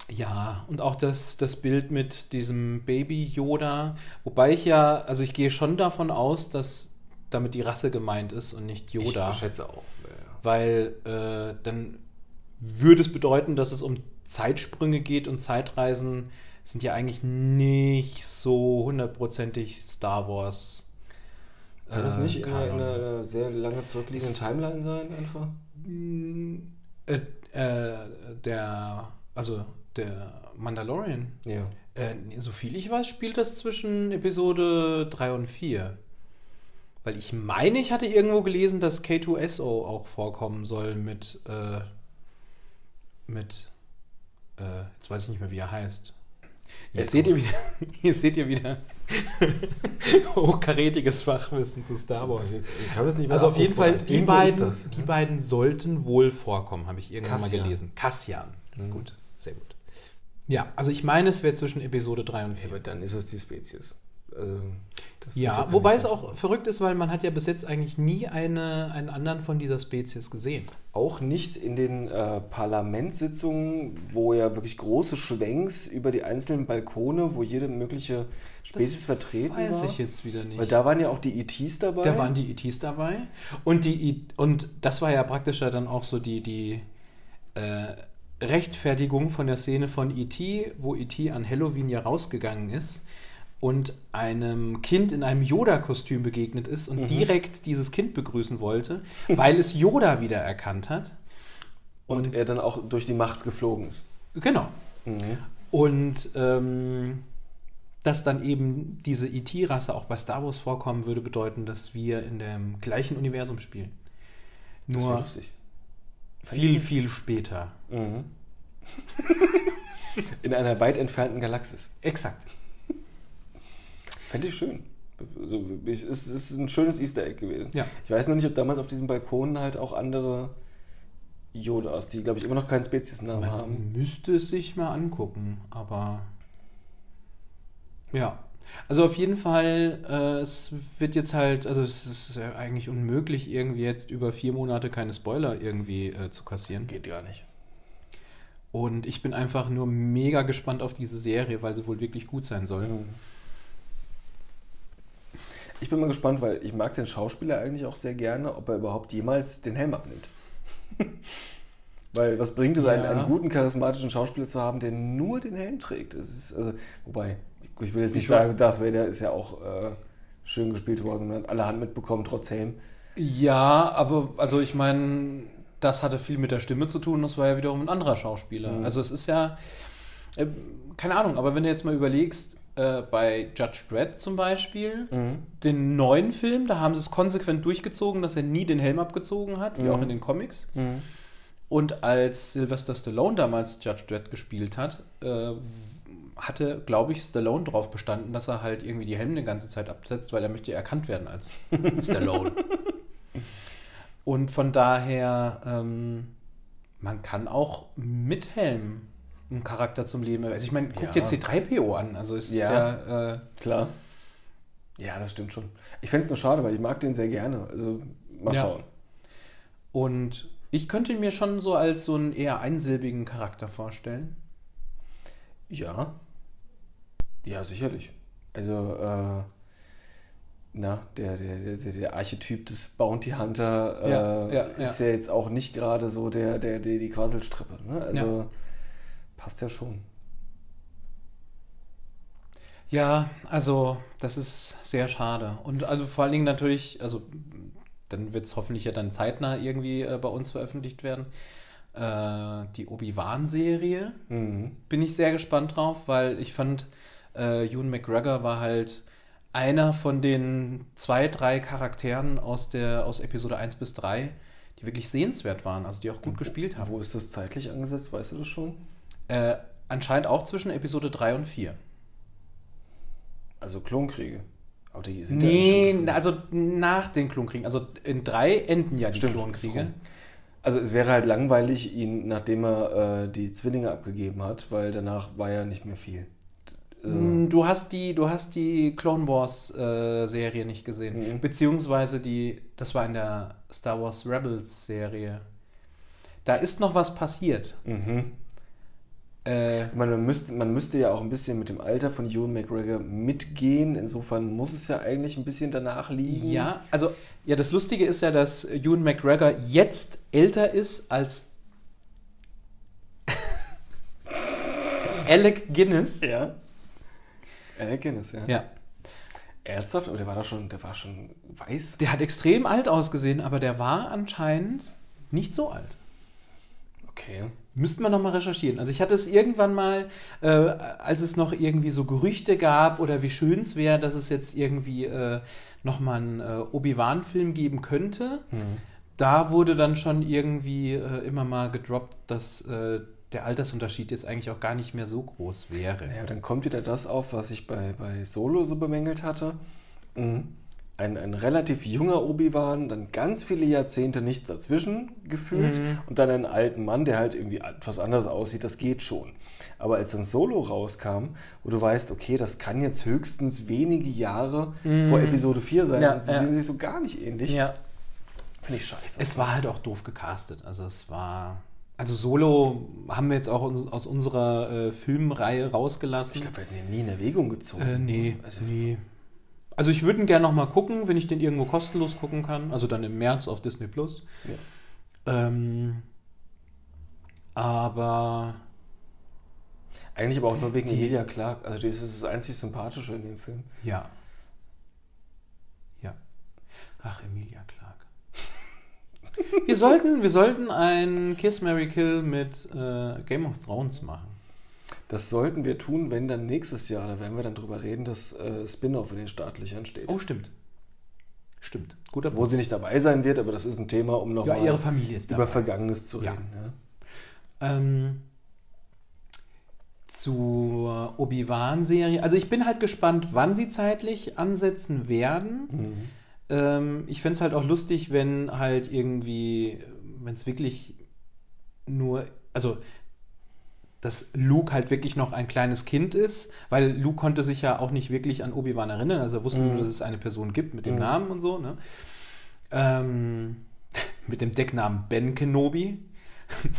Ja, und auch das, das Bild mit diesem Baby Yoda, wobei ich ja, also ich gehe schon davon aus, dass damit die Rasse gemeint ist und nicht Yoda. Ich schätze auch. Ja. weil äh, dann würde es bedeuten, dass es um Zeitsprünge geht und Zeitreisen sind ja eigentlich nicht so hundertprozentig Star Wars. Kann das äh, nicht in einer, in einer sehr lange zurückliegenden Timeline sein, einfach? Äh, äh, der, also der Mandalorian, Ja. äh, so viel ich weiß, spielt das zwischen Episode 3 und 4. Weil ich meine, ich hatte irgendwo gelesen, dass K2SO auch vorkommen soll mit, äh, mit, äh, jetzt weiß ich nicht mehr, wie er heißt. Echo. *laughs* seht ihr wieder, hier seht ihr wieder hochkarätiges Fachwissen zu Star Wars. Ich habe das nicht mehr Also auf jeden Fall, die Irgendwo beiden, das. die beiden sollten wohl vorkommen, habe ich irgendwann Cassian. mal gelesen. Cassian. Mhm. Gut, sehr gut. Ja, also ich meine, es wäre zwischen Episode 3 und 4. Aber dann ist es die Spezies. Also, Ja, wobei es auch verrückt ist, weil man hat ja bis jetzt eigentlich nie eine, einen anderen von dieser Spezies gesehen. Auch nicht in den äh, Parlamentssitzungen, wo ja wirklich große Schwenks über die einzelnen Balkone, wo jede mögliche Spezies vertreten weiß war. ich jetzt wieder nicht. Weil da waren ja auch die ETs dabei. Da waren die ETs dabei. Und, die, und das war ja praktisch ja dann auch so die, die äh, Rechtfertigung von der Szene von E.T., wo E.T. an Halloween ja rausgegangen ist und einem Kind in einem Yoda-Kostüm begegnet ist und direkt dieses Kind begrüßen wollte, weil es Yoda wieder erkannt hat. und, er dann auch durch die Macht geflogen ist. Genau. Mhm. Und ähm, dass dann eben diese ET-Rasse auch bei Star Wars vorkommen würde, bedeuten, dass wir in dem gleichen Universum spielen. Nur lustig. viel, viel später. Mhm. *laughs* In einer weit entfernten Galaxis. Exakt. Fände ich schön. Also, es ist ein schönes Easter Egg gewesen. Ja. Ich weiß noch nicht, ob damals auf diesen Balkonen halt auch andere Yodas, die, glaube ich, immer noch keinen Speziesnamen haben. Man müsste es sich mal angucken, aber ja. Also auf jeden Fall, äh, es wird jetzt halt, also es ist ja eigentlich unmöglich, irgendwie jetzt über vier Monate keine Spoiler irgendwie äh, zu kassieren. Geht gar nicht. Und ich bin einfach nur mega gespannt auf diese Serie, weil sie wohl wirklich gut sein soll. Ich bin mal gespannt, weil ich mag den Schauspieler eigentlich auch sehr gerne, ob er überhaupt jemals den Helm abnimmt. *laughs* Weil was bringt es, einen, Ja. einen guten, charismatischen Schauspieler zu haben, der nur den Helm trägt? Das ist, also, wobei, ich will jetzt nicht Ich sagen, Darth Vader ist ja auch äh, schön gespielt worden und hat alle Hand mitbekommen, trotz Helm. Ja, aber also ich meine, das hatte viel mit der Stimme zu tun, das war ja wiederum ein anderer Schauspieler. Also es ist ja, äh, keine Ahnung, aber wenn du jetzt mal überlegst, äh, bei Judge Dredd zum Beispiel, den neuen Film, da haben sie es konsequent durchgezogen, dass er nie den Helm abgezogen hat, wie auch in den Comics. Und als Sylvester Stallone damals Judge Dredd gespielt hat, äh, hatte, glaube ich, Stallone darauf bestanden, dass er halt irgendwie die Helme die ganze Zeit absetzt, weil er möchte erkannt werden als *laughs* Stallone. Und von daher, ähm, man kann auch mit Helm einen Charakter zum Leben. Also ich meine, guck Ja. dir C3PO an. Also es ist Ja. ja, äh, Klar. Ja, das stimmt schon. Ich fände es nur schade, weil ich mag den sehr gerne. Also, mal Ja. schauen. und ich könnte ihn mir schon so als so einen eher einsilbigen Charakter vorstellen. Ja. Ja, sicherlich. Also, äh, na, der, der, der, der- Archetyp des Bounty Hunter äh, Ja, ja, ist ja. ja jetzt auch nicht gerade so der, der, der die Quasselstrippe. Ne? Also, passt ja schon. Ja, also das ist sehr schade. Und also vor allen Dingen natürlich, also dann wird es hoffentlich ja dann zeitnah irgendwie äh, bei uns veröffentlicht werden. Äh, die Obi-Wan-Serie Mhm. bin ich sehr gespannt drauf, weil ich fand, äh, Ewan McGregor war halt einer von den zwei, drei Charakteren aus, der, aus Episode 1 bis 3, die wirklich sehenswert waren, also die auch gut gespielt haben. Wo ist das zeitlich angesetzt? Weißt du das schon? Äh, anscheinend auch zwischen Episode 3 und 4. Also Klonkriege. Aber die sind ja Nee, schon also nach den Klonkriegen. Also in drei enden ja die Stimmt, Klonkriege. so. Also es wäre halt langweilig, ihn, nachdem er äh, die Zwillinge abgegeben hat, weil danach war ja nicht mehr viel. Also, Mm, Du hast die, du hast die Clone Wars äh, Serie nicht gesehen, Mhm. beziehungsweise die, das war in der Star Wars Rebels Serie. Da ist noch was passiert. mhm. Äh, Ich meine, man müsste, man müsste ja auch ein bisschen mit dem Alter von Ewan McGregor mitgehen. Insofern muss es ja eigentlich ein bisschen danach liegen. ja, also ja, das Lustige ist ja, dass Ewan McGregor jetzt älter ist als *laughs* Alec Guinness. Ja. Alec Guinness, ja. Ja. Ernsthaft? Aber der war da schon, der war schon weiß. Der hat extrem alt ausgesehen, aber der war anscheinend nicht so alt. Okay. Müssten wir nochmal recherchieren. Also ich hatte es irgendwann mal, äh, als es noch irgendwie so Gerüchte gab oder wie schön es wäre, dass es jetzt irgendwie äh, nochmal einen äh, Obi-Wan-Film geben könnte. Da wurde dann schon irgendwie äh, immer mal gedroppt, dass äh, der Altersunterschied jetzt eigentlich auch gar nicht mehr so groß wäre. Ja, dann kommt wieder das auf, was ich bei, bei Solo so bemängelt hatte. Mhm. Ein, ein relativ junger Obi-Wan, dann ganz viele Jahrzehnte nichts dazwischen gefühlt und dann einen alten Mann, der halt irgendwie etwas anders aussieht, das geht schon. Aber als dann Solo rauskam, wo du weißt, okay, das kann jetzt höchstens wenige Jahre vor Episode 4 sein, Ja, und sie ja. sehen sich so gar nicht ähnlich, Ja, finde ich scheiße. Es war halt auch doof gecastet. Also es war. Also Solo haben wir jetzt auch aus unserer äh, Filmreihe rausgelassen. ich glaube, wir hätten den nie in Erwägung gezogen. äh, nee, Also, nee. Also ich würde ihn gerne noch mal gucken, wenn ich den irgendwo kostenlos gucken kann. Also dann im März auf Disney Plus. Ähm, aber Eigentlich aber auch nur wegen Die- Emilia Clark. Also das ist das einzig Sympathische in dem Film. ja. Ja. Ach, Emilia Clark. *laughs* wir, sollten, wir sollten ein Kiss Mary Kill mit äh, Game of Thrones machen. Das sollten wir tun, wenn dann nächstes Jahr, da werden wir dann drüber reden, dass äh, Spin-off in den Startlöchern steht. Oh, stimmt. Stimmt. Guter Wo sie nicht dabei sein wird, aber das ist ein Thema, um Ja, nochmal ihre Familie ist dabei. über Vergangenes zu Ja. reden. Ja. Ähm, zur Obi-Wan-Serie. Also ich bin halt gespannt, wann sie zeitlich ansetzen werden. Mhm. Ähm, ich fände es halt auch lustig, wenn halt irgendwie, wenn es wirklich nur, also dass Luke halt wirklich noch ein kleines Kind ist, weil Luke konnte sich ja auch nicht wirklich an Obi-Wan erinnern, also er wusste nur, dass es eine Person gibt mit dem Mhm. Namen und so, ne? Ähm, *laughs* mit dem Decknamen Ben Kenobi.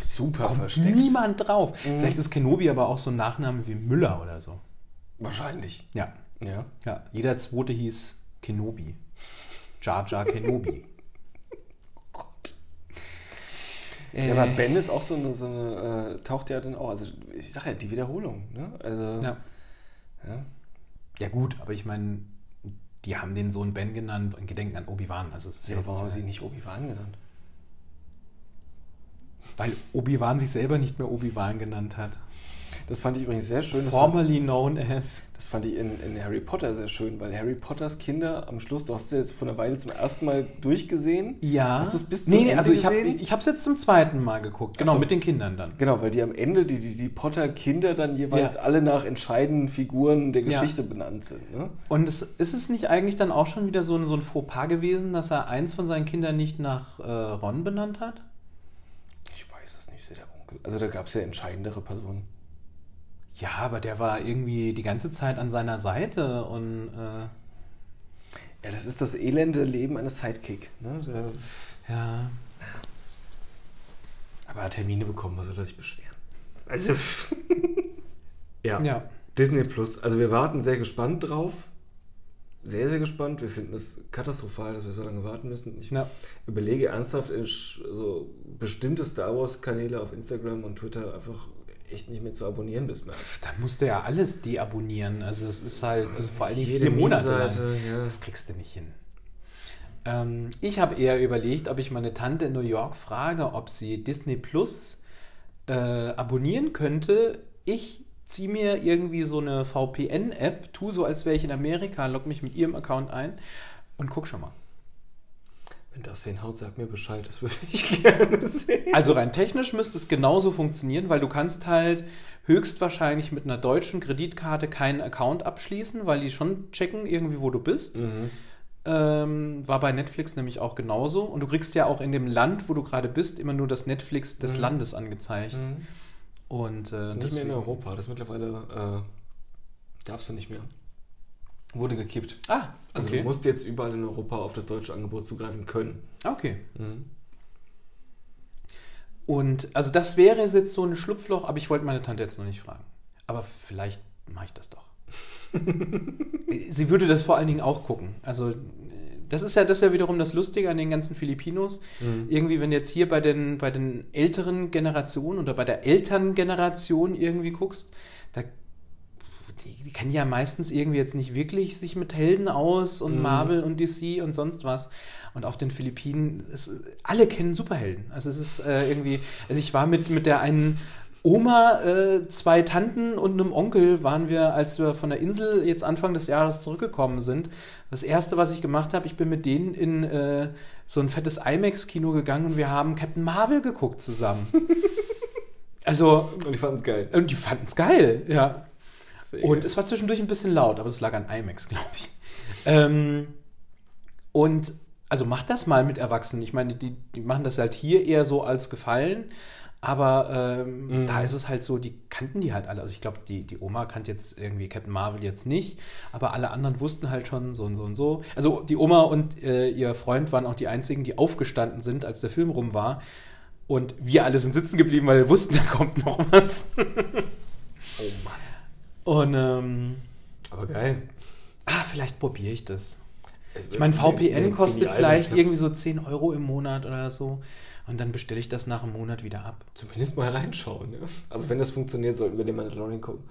Super Kommt versteckt. niemand drauf. Mhm. Vielleicht ist Kenobi aber auch so ein Nachname wie Müller oder so. Wahrscheinlich. Ja, Ja. ja. Jeder zweite hieß Kenobi. Jar Jar Kenobi. *laughs* Ja, aber Ben ist auch so eine, so eine äh, taucht ja dann auch, also ich sag ja, die Wiederholung, ne? Also, ja. ja. ja gut, aber ich meine, die haben den Sohn Ben genannt in Gedenken an Obi-Wan. Also es ist Ja, jetzt, warum haben äh, sie ihn nicht Obi-Wan genannt? Weil Obi-Wan sich selber nicht mehr Obi-Wan genannt hat. Das fand ich übrigens sehr schön. Formerly known as. das fand ich in, in Harry Potter sehr schön, weil Harry Potters Kinder am Schluss, du hast sie jetzt vor einer Weile zum ersten Mal durchgesehen. Ja. Hast du es bis zum nee, nee, Ende also ich habe ich, es jetzt zum zweiten Mal geguckt. Genau, so. mit den Kindern dann. Genau, weil die am Ende, die, die, die Potter-Kinder dann jeweils Ja. alle nach entscheidenden Figuren der Ja. Geschichte benannt sind. Ne? Und es, ist es nicht eigentlich dann auch schon wieder so ein, so ein Fauxpas gewesen, dass er eins von seinen Kindern nicht nach äh, Ron benannt hat? Ich weiß es nicht, der Onkel. Also da gab es ja entscheidendere Personen. Ja, aber der war irgendwie die ganze Zeit an seiner Seite und äh, Ja, das ist das elende Leben eines Sidekick. Ne? Der, ja. aber er hat Termine bekommen, was soll er sich beschweren? Also, *laughs* ja. Ja. Disney Plus. Also wir warten sehr gespannt drauf. Sehr, sehr gespannt. Wir finden es katastrophal, dass wir so lange warten müssen. Ich Ja. überlege ernsthaft, so bestimmte Star Wars-Kanäle auf Instagram und Twitter einfach echt nicht mehr zu abonnieren bis März. Dann musst du ja alles deabonnieren. Also es ist halt, also vor allen Dingen Jede vier Monate ja. Das kriegst du nicht hin. Ähm, ich habe eher überlegt, ob ich meine Tante in New York frage, ob sie Disney Plus äh, abonnieren könnte. Ich ziehe mir irgendwie so eine VPN-App, tu so, als wäre ich in Amerika, log mich mit ihrem Account ein und guck schon mal. Wenn das hinhaut, sag mir Bescheid, das würde ich *laughs* gerne sehen. Also rein technisch müsste es genauso funktionieren, weil du kannst halt höchstwahrscheinlich mit einer deutschen Kreditkarte keinen Account abschließen, weil die schon checken irgendwie, wo du bist. Mhm. Ähm, war bei Netflix nämlich auch genauso. Und du kriegst ja auch in dem Land, wo du gerade bist, immer nur das Netflix des Mhm. Landes angezeigt. Mhm. Und äh, Nicht mehr in Europa, das mittlerweile äh, darfst du nicht mehr. Wurde gekippt. Ah, Also okay. du musst jetzt überall in Europa auf das deutsche Angebot zugreifen können. okay. Mhm. Und also das wäre jetzt so ein Schlupfloch, aber ich wollte meine Tante jetzt noch nicht fragen. Aber vielleicht mache ich das doch. *laughs* Sie würde das vor allen Dingen auch gucken. Also das ist ja das ist ja wiederum das Lustige an den ganzen Filipinos. Irgendwie, wenn du jetzt hier bei den, bei den älteren Generationen oder bei der Elterngeneration irgendwie guckst, da die, die kennen ja meistens irgendwie jetzt nicht wirklich sich mit Helden aus und Marvel und DC und sonst was. Und auf den Philippinen, ist, alle kennen Superhelden. Also es ist äh, irgendwie, also ich war mit, mit der einen Oma, äh, zwei Tanten und einem Onkel waren wir, als wir von der Insel jetzt Anfang des Jahres zurückgekommen sind. Das erste, was ich gemacht habe, ich bin mit denen in äh, so ein fettes IMAX-Kino gegangen und wir haben Captain Marvel geguckt zusammen. *laughs* also, Und die fanden es geil. und die fanden es geil, ja. Sehr Und es war zwischendurch ein bisschen laut, aber das lag an IMAX, glaube ich. Ähm, und also macht das mal mit Erwachsenen. Ich meine, die, die machen das halt hier eher so als Gefallen. Aber ähm, Mhm. da ist es halt so, die kannten die halt alle. Also ich glaube, die, die Oma kannte jetzt irgendwie Captain Marvel jetzt nicht, aber alle anderen wussten halt schon so und so und so. Also die Oma und äh, ihr Freund waren auch die einzigen, die aufgestanden sind, als der Film rum war. Und wir alle sind sitzen geblieben, weil wir wussten, *laughs* da kommt noch was. oh Mann. Und ähm, Aber geil. ah, vielleicht probiere ich das. Ich Äh, meine, VPN kostet vielleicht irgendwie. so 10 Euro im Monat oder so. Und dann bestelle ich das nach einem Monat wieder ab. Zumindest mal reinschauen. Ja? Also wenn das funktioniert, sollten wir den Mandalorian gucken.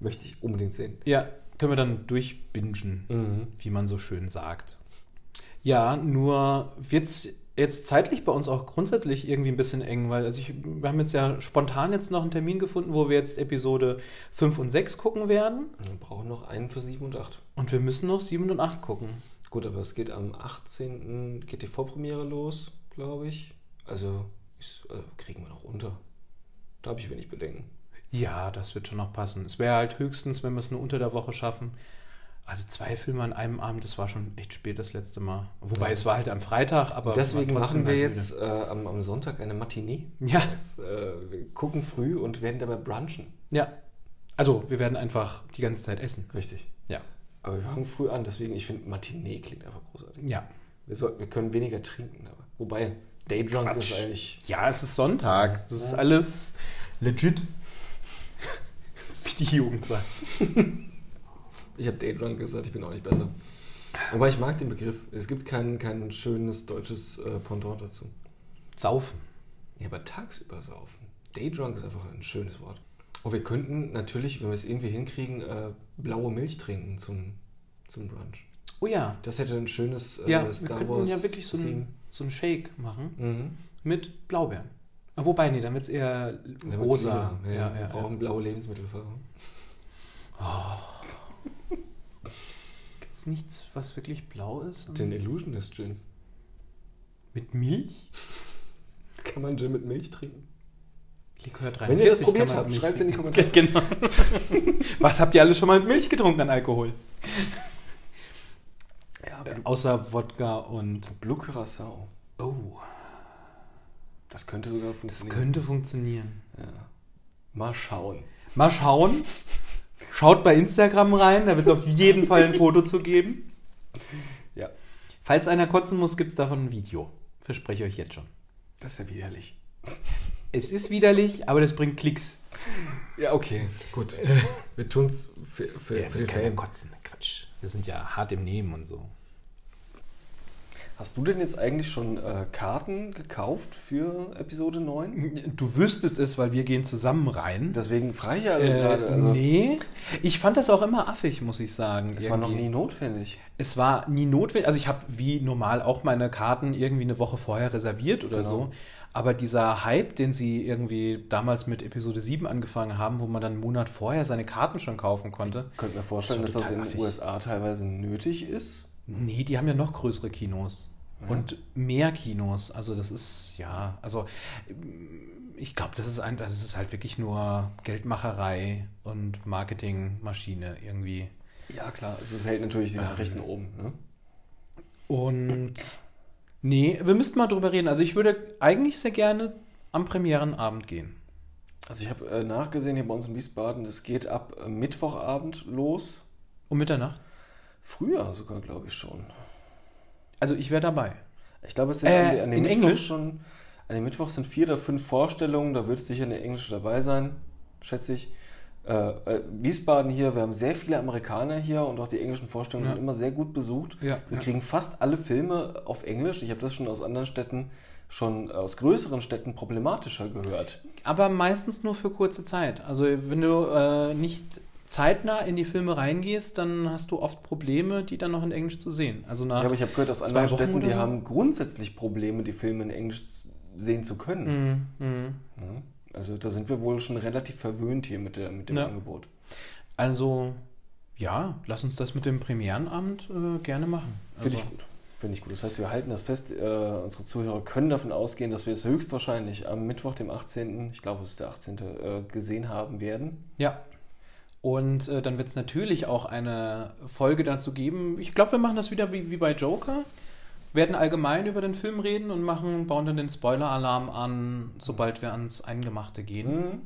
Möchte ich unbedingt sehen. Ja, können wir dann durchbingen, Mhm. wie man so schön sagt. Ja, nur wird's jetzt zeitlich bei uns auch grundsätzlich irgendwie ein bisschen eng, weil also ich, wir haben jetzt ja spontan jetzt noch einen Termin gefunden, wo wir jetzt Episode 5 und 6 gucken werden. Wir brauchen noch einen für 7 und 8. Und wir müssen noch 7 und 8 gucken. Gut, aber es geht am 18. geht die Vorpremiere los, glaube ich. Also ist, äh, kriegen wir noch unter. Da habe ich wenig Bedenken. Ja, das wird schon noch passen. Es wäre halt höchstens, wenn wir es nur unter der Woche schaffen. Also zwei Filme an einem Abend, das war schon echt spät das letzte Mal. Wobei Ja. es war halt am Freitag, aber Deswegen machen wir halt jetzt äh, am, am Sonntag eine Matinee. Ja. Das, äh, wir gucken früh und werden dabei brunchen. Ja. Also, wir werden einfach die ganze Zeit essen. Richtig. Ja. Aber wir fangen früh an, deswegen, ich finde, Matinee klingt einfach großartig. Ja. Wir, sollten, wir können weniger trinken, aber. Wobei, Daydrunk Quatsch. ist eigentlich. Ja, es ist Sonntag. Das ist alles legit. *laughs* Wie die Jugend sagt. *laughs* Ich habe Daydrunk gesagt, ich bin auch nicht besser. Wobei ich mag den Begriff. Es gibt kein, kein schönes deutsches äh, Pendant dazu. Saufen. Ja, aber tagsüber saufen. Daydrunk ist einfach ein schönes Wort. Oh, wir könnten natürlich, wenn wir es irgendwie hinkriegen, äh, blaue Milch trinken zum, zum Brunch. Oh ja. Das hätte ein schönes äh, Ja, wir Star könnten Wars ja wirklich so einen so einen Shake machen Mhm. mit Blaubeeren. Wobei, nee, dann wird es eher rosa. lila. Ja, Ja, wir ja, brauchen blaue Lebensmittelfarbe. Gibt es nichts, was wirklich blau ist? Den Illusionist Gin. mit Milch? *laughs* Kann man Gin mit Milch trinken? Likör 43 Wenn ihr das probiert habt, mit schreibt's in die trinken. *laughs* Genau. *laughs* was habt ihr alle schon mal mit Milch getrunken an Alkohol? Ja, Äh, außer Wodka und... Blue Curacao. Oh, Das könnte sogar das funktionieren. könnte funktionieren. Ja. Mal schauen. Mal schauen. Schaut bei Instagram rein, da wird es auf jeden Fall ein Foto zu geben. Ja. Falls einer kotzen muss, gibt es davon ein Video. Verspreche ich euch jetzt schon. Das ist ja widerlich. Es ist widerlich, aber das bringt Klicks. Ja, okay, gut. Wir tun's für, für, für den Fan. kotzen. Quatsch. Wir sind ja hart im Nehmen und so. Hast du denn jetzt eigentlich schon äh, Karten gekauft für Episode 9? Du wüsstest es, weil wir gehen zusammen rein. Deswegen frage ich ja Äh, gerade. Also, nee, ich fand das auch immer affig, muss ich sagen. Es war noch irgendwie. nie notwendig. Es war nie notwendig. Also ich habe wie normal auch meine Karten irgendwie eine Woche vorher reserviert oder Genau. so. Aber dieser Hype, den sie irgendwie damals mit Episode 7 angefangen haben, wo man dann einen Monat vorher seine Karten schon kaufen konnte. Ich könnte mir vorstellen, Das dass das in den. USA teilweise nötig ist. Nee, die haben ja noch größere Kinos. Ja. Und mehr Kinos. Also das ist, ja, also ich glaube, das ist ein, das ist halt wirklich nur Geldmacherei und Marketingmaschine irgendwie. Ja, klar. Also es hält natürlich die Nachrichten Ähm. oben. Ne? Und nee, wir müssten mal drüber reden. Also ich würde eigentlich sehr gerne am Premierenabend gehen. Also ich habe äh, nachgesehen hier bei uns in Wiesbaden, das geht ab äh, Mittwochabend los. Um Mitternacht. Früher sogar, glaube ich schon. Also ich wäre dabei. Ich glaube, es sind Äh, an, in Mittwoch Englisch? schon. An den Mittwoch sind vier oder fünf Vorstellungen, da wird sicher eine englische dabei sein, schätze ich. Äh, äh, Wiesbaden hier, wir haben sehr viele Amerikaner hier und auch die englischen Vorstellungen Ja. sind immer sehr gut besucht. Ja, wir ja. kriegen fast alle Filme auf Englisch. Ich habe das schon aus anderen Städten, schon aus größeren Städten problematischer gehört. Aber meistens nur für kurze Zeit. Also wenn du äh, nicht zeitnah in die Filme reingehst, dann hast du oft Probleme, die dann noch in Englisch zu sehen. Also nach Ja, aber ich habe gehört aus anderen Wochen Städten, die so? haben grundsätzlich Probleme, die Filme in Englisch sehen zu können. Mm, mm. Ja, Also da sind wir wohl schon relativ verwöhnt hier mit, der, mit dem Ja. Angebot. Also ja, lass uns das mit dem Premierenabend äh, gerne machen. Finde also, ich gut. Finde ich gut. Das heißt, wir halten das fest. Äh, unsere Zuhörer können davon ausgehen, dass wir es höchstwahrscheinlich am Mittwoch, dem 18., ich glaube, es ist der 18., äh, gesehen haben werden. Ja. Und äh, dann wird es natürlich auch eine Folge dazu geben. Ich glaube, wir machen das wieder wie, wie bei Joker. Werden allgemein über den Film reden und machen, bauen dann den Spoiler-Alarm an, sobald wir ans Eingemachte gehen. Mhm.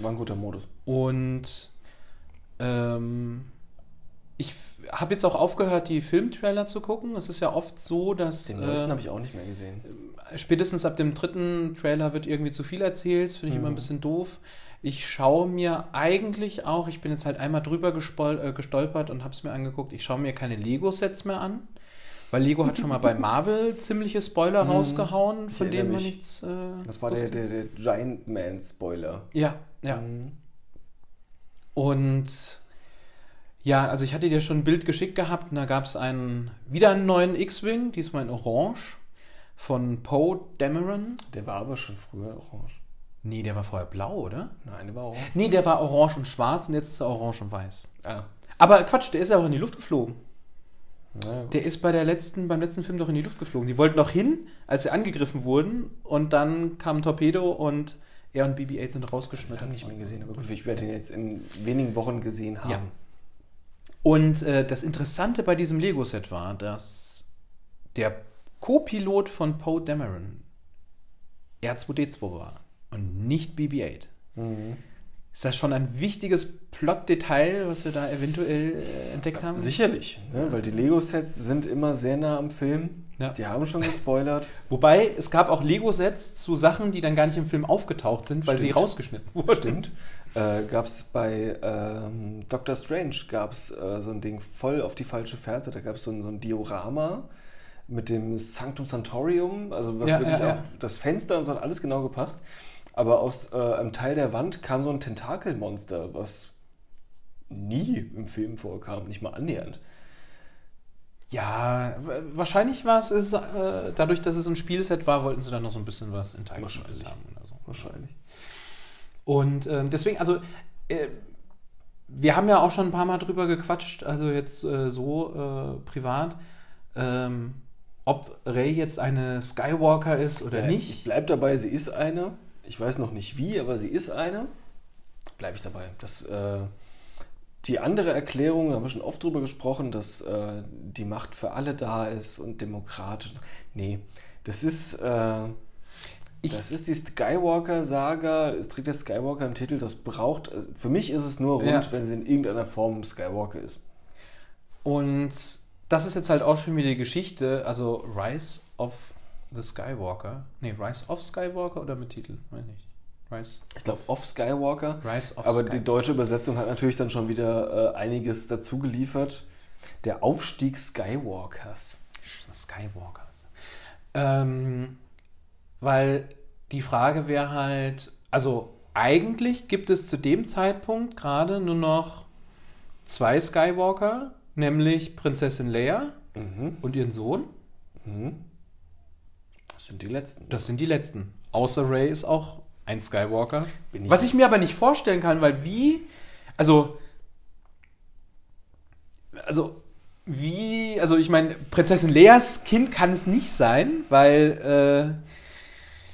War ein guter Modus. Und ähm, ich habe jetzt auch aufgehört, die Filmtrailer zu gucken. Es ist ja oft so, dass Den neuesten äh, habe ich auch nicht mehr gesehen. spätestens ab dem dritten Trailer wird irgendwie zu viel erzählt. Das finde ich Mhm. immer ein bisschen doof. Ich schaue mir eigentlich auch, ich bin jetzt halt einmal drüber äh, gestolpert und habe es mir angeguckt, ich schaue mir keine Lego-Sets mehr an. Weil Lego hat schon mal bei Marvel ziemliche Spoiler Mhm. rausgehauen, von denen man nichts. Äh, Das war der, der, der Giant Man Spoiler. Ja, ja. Mhm. Und ja, also ich hatte dir schon ein Bild geschickt gehabt und da gab es einen, wieder einen neuen X-Wing, diesmal in Orange, von Poe Dameron. Der war aber schon früher orange. Nee, der war vorher blau, oder? Nein, der war orange. Nee, der war orange und schwarz und jetzt ist er orange und weiß. Ah. Aber Quatsch, der ist ja auch in die Luft geflogen. Ja, Der ist bei der letzten, beim letzten Film doch in die Luft geflogen. Die wollten noch hin, als sie angegriffen wurden und dann kam ein Torpedo und er und BB-8 sind rausgeschmettert. nicht mehr gesehen, aber gut, ich werde ihn jetzt in wenigen Wochen gesehen haben. Ja. Und äh, das Interessante bei diesem Lego-Set war, dass der Co-Pilot von Poe Dameron R2D2 war und nicht BB-8. Mhm. Ist das schon ein wichtiges Plot-Detail, was wir da eventuell äh, entdeckt haben? Sicherlich, ne? weil die Lego-Sets sind immer sehr nah am Film. Ja. Die haben schon gespoilert. *laughs* Wobei, es gab auch Lego-Sets zu Sachen, die dann gar nicht im Film aufgetaucht sind, weil sie Stimmt. rausgeschnitten wurden. Stimmt. Äh, gab es bei ähm, Doctor Strange gab es äh, so ein Ding voll auf die falsche Fährte. Da gab es so ein, so ein Diorama mit dem Sanctum Santorium, also was Ja, wirklich ja, auch das Fenster und so hat alles genau gepasst. Aber aus äh, einem Teil der Wand kam so ein Tentakelmonster, was nie im Film vorkam, nicht mal annähernd. Ja, wahrscheinlich war es, ist, äh, dadurch, dass es ein Spielset war, wollten sie dann noch so ein bisschen was Interaktives Wahrscheinlich. haben oder so. Wahrscheinlich. Und ähm, deswegen, also, äh, wir haben ja auch schon ein paar Mal drüber gequatscht, also jetzt äh, so äh, privat, ähm, ob Ray jetzt eine Skywalker ist oder Ja, Ich nicht. bleib dabei, sie ist eine. Ich weiß noch nicht wie, aber sie ist eine. Bleibe ich dabei. Das, äh, die andere Erklärung, da haben wir schon oft drüber gesprochen, dass äh, die Macht für alle da ist und demokratisch. Nee, das ist, äh, Ich- das ist die Skywalker-Saga. Es trägt der Skywalker im Titel. Das braucht, also für mich ist es nur rund, Ja. wenn sie in irgendeiner Form Skywalker ist. Und das ist jetzt halt auch schon wieder die Geschichte, also Rise of the Skywalker. Nee, Rise of Skywalker oder mit Titel? Weiß nicht. Rise, Ich glaube, off Skywalker. Rise of Aber Skywalker. die deutsche Übersetzung hat natürlich dann schon wieder äh, einiges dazu geliefert. Der Aufstieg Skywalkers. Skywalkers. Ähm, weil die Frage wäre halt, also eigentlich gibt es zu dem Zeitpunkt gerade nur noch zwei Skywalker, nämlich Prinzessin Leia Mhm. und ihren Sohn. Das sind die letzten. Das sind die letzten. Außer Ray ist auch ein Skywalker. Ich Was ich mir aber nicht vorstellen kann, weil wie, also, also, wie, also ich meine, Prinzessin Leas Kind kann es nicht sein, weil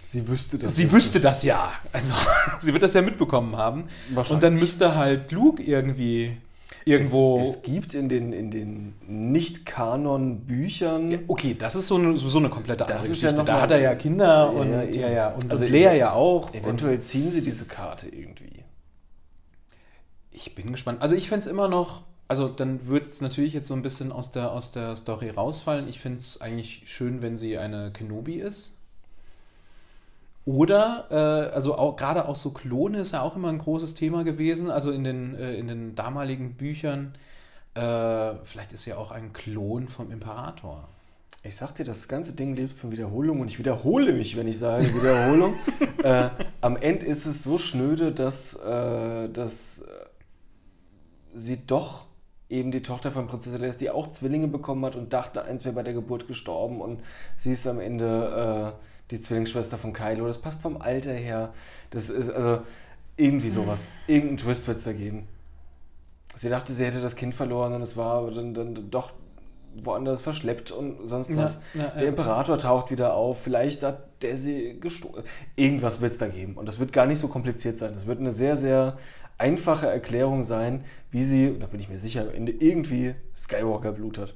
sie wüsste äh, das. sie nicht. wüsste das ja. Also, *laughs* sie wird das ja mitbekommen haben. Wahrscheinlich. Und dann müsste halt Luke irgendwie irgendwo. Es, es gibt in den, in den Nicht-Kanon-Büchern. okay, das ist so eine, so eine komplette andere ja Geschichte. noch da hat er ja Kinder Ja, und ja, ja, ja, und, Also und Lea ja auch. Eventuell ziehen sie diese Karte irgendwie. Ich bin gespannt. Also ich fände es immer noch, also dann wird es natürlich jetzt so ein bisschen aus der, aus der Story rausfallen. Ich finde es eigentlich schön, wenn sie eine Kenobi ist. Oder, äh, also auch gerade auch so Klone ist ja auch immer ein großes Thema gewesen. Also in den, äh, in den damaligen Büchern. Äh, vielleicht ist ja auch ein Klon vom Imperator. Ich sag dir, das ganze Ding lebt von Wiederholung und ich wiederhole mich, wenn ich sage Wiederholung. *laughs* äh, am Ende ist es so schnöde, dass, äh, dass sie doch eben die Tochter von Prinzessin ist, die auch Zwillinge bekommen hat und dachte, eins wäre bei der Geburt gestorben und sie ist am Ende äh, die Zwillingsschwester von Kylo. Das passt vom Alter her. Das ist also irgendwie sowas. Irgendeinen Twist wird es da geben. Sie dachte, sie hätte das Kind verloren und es war aber dann, dann doch woanders verschleppt und sonst was. ja, der ja. Imperator taucht wieder auf, vielleicht hat der sie gestohlen. Irgendwas wird es da geben. Und das wird gar nicht so kompliziert sein. Das wird eine sehr, sehr einfache Erklärung sein, wie sie, und da bin ich mir sicher, am Ende irgendwie Skywalker-Blut hat.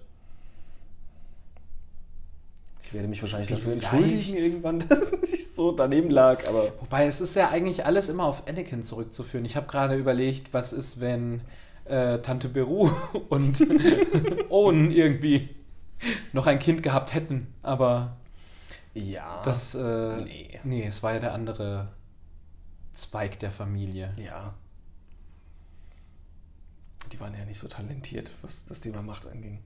Ich werde mich wahrscheinlich dafür entschuldigen irgendwann, *laughs* dass es nicht so daneben lag, aber Wobei es ist ja eigentlich alles immer auf Anakin zurückzuführen. Ich habe gerade überlegt, was ist, wenn äh, Tante Beru *laughs* und *laughs* Owen irgendwie noch ein Kind gehabt hätten. Aber ja. das, äh, nee. nee, es war ja der andere Zweig der Familie. Ja. Die waren ja nicht so talentiert, was das Thema Macht anging.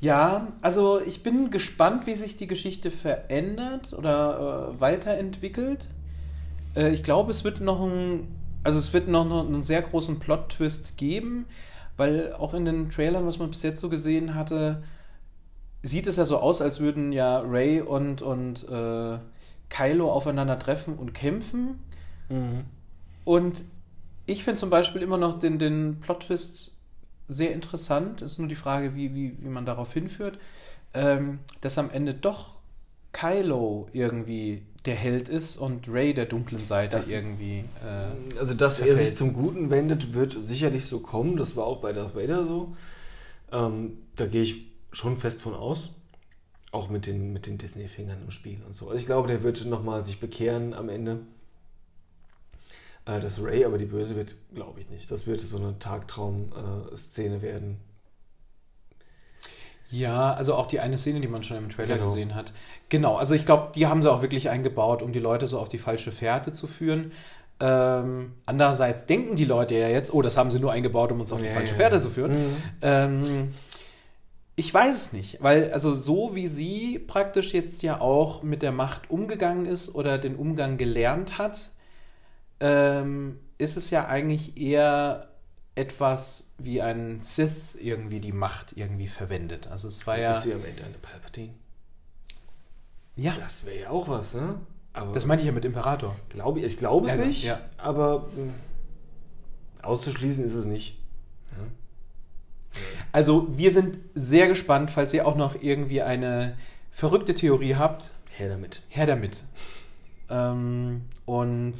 Ja, also ich bin gespannt, wie sich die Geschichte verändert oder äh, weiterentwickelt. Äh, ich glaube, es wird noch ein, also es wird noch, noch einen sehr großen Plot-Twist geben, weil auch in den Trailern, was man bis jetzt so gesehen hatte, sieht es ja so aus, als würden ja Ray und, und äh, Kylo aufeinander treffen und kämpfen. Und ich finde zum Beispiel immer noch den, den Plot-Twist sehr interessant. Ist nur die Frage, wie, wie, wie man darauf hinführt, ähm, dass am Ende doch Kylo irgendwie der Held ist und Ray der dunklen Seite Das- irgendwie. Äh, Also, dass er sich zum Guten wendet, wird sicherlich so kommen. Das war auch bei Darth Vader so. Ähm, da gehe ich schon fest von aus. Auch mit den, mit den Disney-Fingern im Spiel und so. Also ich glaube, der wird nochmal sich bekehren am Ende. Äh, das Ray aber die Böse wird, glaube ich nicht. Das wird so eine Tagtraum-Szene werden. ja, also auch die eine Szene, die man schon im Trailer Genau. gesehen hat. Genau, also ich glaube, die haben sie auch wirklich eingebaut, um die Leute so auf die falsche Fährte zu führen. Ähm, andererseits denken die Leute ja jetzt, oh, das haben sie nur eingebaut, um uns auf die Ja, falsche ja, Fährte ja. zu führen. Mhm. Ähm, Ich weiß es nicht, weil also so wie sie praktisch jetzt ja auch mit der Macht umgegangen ist oder den Umgang gelernt hat, ähm, ist es ja eigentlich eher etwas wie ein Sith irgendwie die Macht irgendwie verwendet. Also es war ja. Ist sie am Ende eine Palpatine? Ja, Das wäre ja auch was, ne? Aber das meinte ich ja mit Imperator. glaube ich, glaube es Also, nicht, ja. aber mh, auszuschließen ist es nicht. Also wir sind sehr gespannt, falls ihr auch noch irgendwie eine verrückte Theorie habt, Her damit. her damit. ähm, und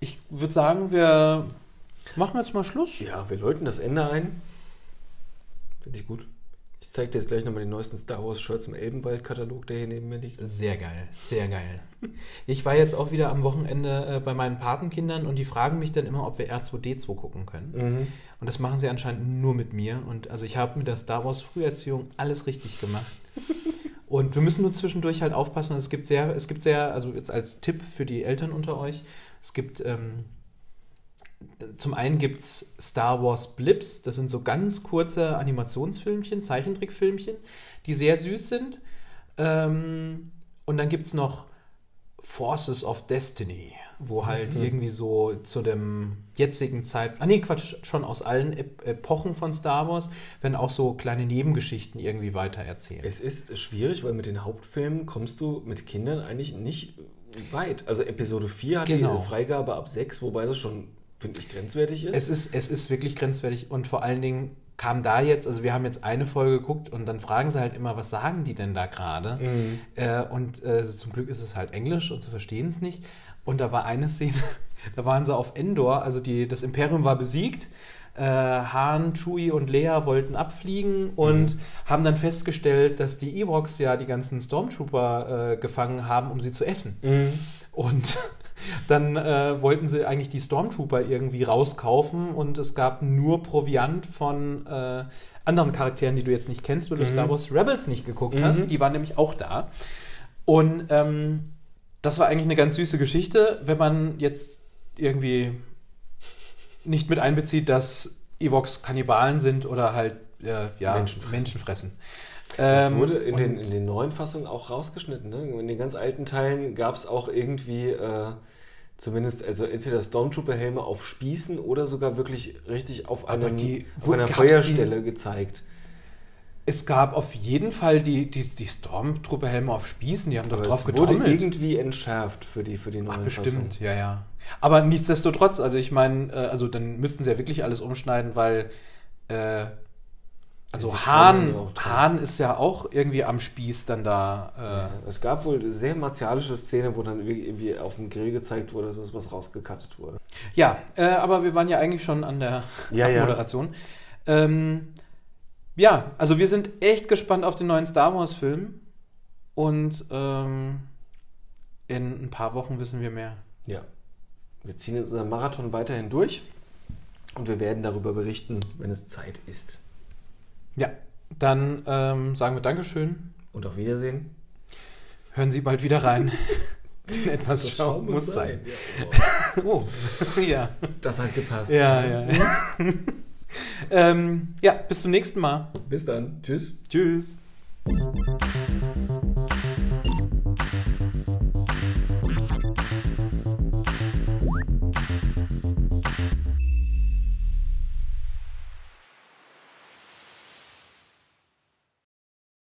ich würde sagen, wir machen jetzt mal Schluss. Ja, wir läuten das Ende ein. Finde ich gut. Ich zeige dir jetzt gleich nochmal den neuesten Star Wars Shirts im Elbenwald-Katalog, der hier neben mir liegt. Sehr geil, sehr geil. Ich war jetzt auch wieder am Wochenende äh, bei meinen Patenkindern und die fragen mich dann immer, ob wir R2D2 gucken können. Und das machen sie anscheinend nur mit mir. Und also ich habe mit der Star Wars Früherziehung alles richtig gemacht. Und wir müssen nur zwischendurch halt aufpassen. Es gibt sehr, es gibt sehr, also jetzt als Tipp für die Eltern unter euch, es gibt ähm, zum einen gibt es Star Wars Blips, das sind so ganz kurze Animationsfilmchen, Zeichentrickfilmchen, die sehr süß sind. Ähm, und dann gibt es noch Forces of Destiny, wo halt irgendwie so zu dem jetzigen Zeit, ah nee, Quatsch, schon aus allen Ep Epochen von Star Wars, werden auch so kleine Nebengeschichten irgendwie weiter erzählt. Es ist schwierig, weil mit den Hauptfilmen kommst du mit Kindern eigentlich nicht weit. Also Episode 4 hat Genau. die Freigabe ab 6, wobei das schon, finde ich, grenzwertig ist. Es ist, es ist wirklich grenzwertig und vor allen Dingen kam da jetzt, also wir haben jetzt eine Folge geguckt und dann fragen sie halt immer, was sagen die denn da gerade? Äh, und äh, zum Glück ist es halt Englisch und sie verstehen es nicht. Und da war eine Szene, *laughs* da waren sie auf Endor, also die, das Imperium war besiegt. Äh, Han, Chewie und Leia wollten abfliegen und haben dann festgestellt, dass die Ewoks ja die ganzen Stormtrooper äh, gefangen haben, um sie zu essen. Und *laughs* dann äh, wollten sie eigentlich die Stormtrooper irgendwie rauskaufen und es gab nur Proviant von äh, anderen Charakteren, die du jetzt nicht kennst, weil du Star Wars Rebels nicht geguckt hast. Die waren nämlich auch da. Und ähm, das war eigentlich eine ganz süße Geschichte, wenn man jetzt irgendwie nicht mit einbezieht, dass Evox Kannibalen sind oder halt äh, ja, Menschen fressen. Menschen fressen. Das Ähm, wurde in den, in den neuen Fassungen auch rausgeschnitten. Ne? In den ganz alten Teilen gab es auch irgendwie äh, zumindest, also entweder Stormtrooper-Helme auf Spießen oder sogar wirklich richtig auf, einem, die- auf einer Feuerstelle gezeigt. Es gab auf jeden Fall die, die, die Stormtrooper-Helme auf Spießen, die haben doch drauf es wurde getrommelt. irgendwie entschärft für die, für die neuen Ach, bestimmt, Fassungen. ja, ja. Aber nichtsdestotrotz, also ich meine, äh, also dann müssten sie ja wirklich alles umschneiden, weil äh, also Hahn, ja. Hahn ist ja auch irgendwie am Spieß dann da. Äh, Es gab wohl eine sehr martialische Szene, wo dann irgendwie auf dem Grill gezeigt wurde, dass was rausgekattet wurde. Ja, äh, aber wir waren ja eigentlich schon an der Ja, ja. Moderation. Ähm, ja, also wir sind echt gespannt auf den neuen Star Wars-Film und ähm, in ein paar Wochen wissen wir mehr. Ja. Wir ziehen jetzt unseren Marathon weiterhin durch und wir werden darüber berichten, wenn es Zeit ist. Ja, dann ähm, sagen wir Dankeschön. Und auf Wiedersehen. Hören Sie bald wieder rein. *laughs* Denn etwas Schau muss sein. *laughs* Oh, ja. Das hat gepasst. Ja, ja. ja. *laughs* ähm, ja, bis zum nächsten Mal. Bis dann. Tschüss. Tschüss.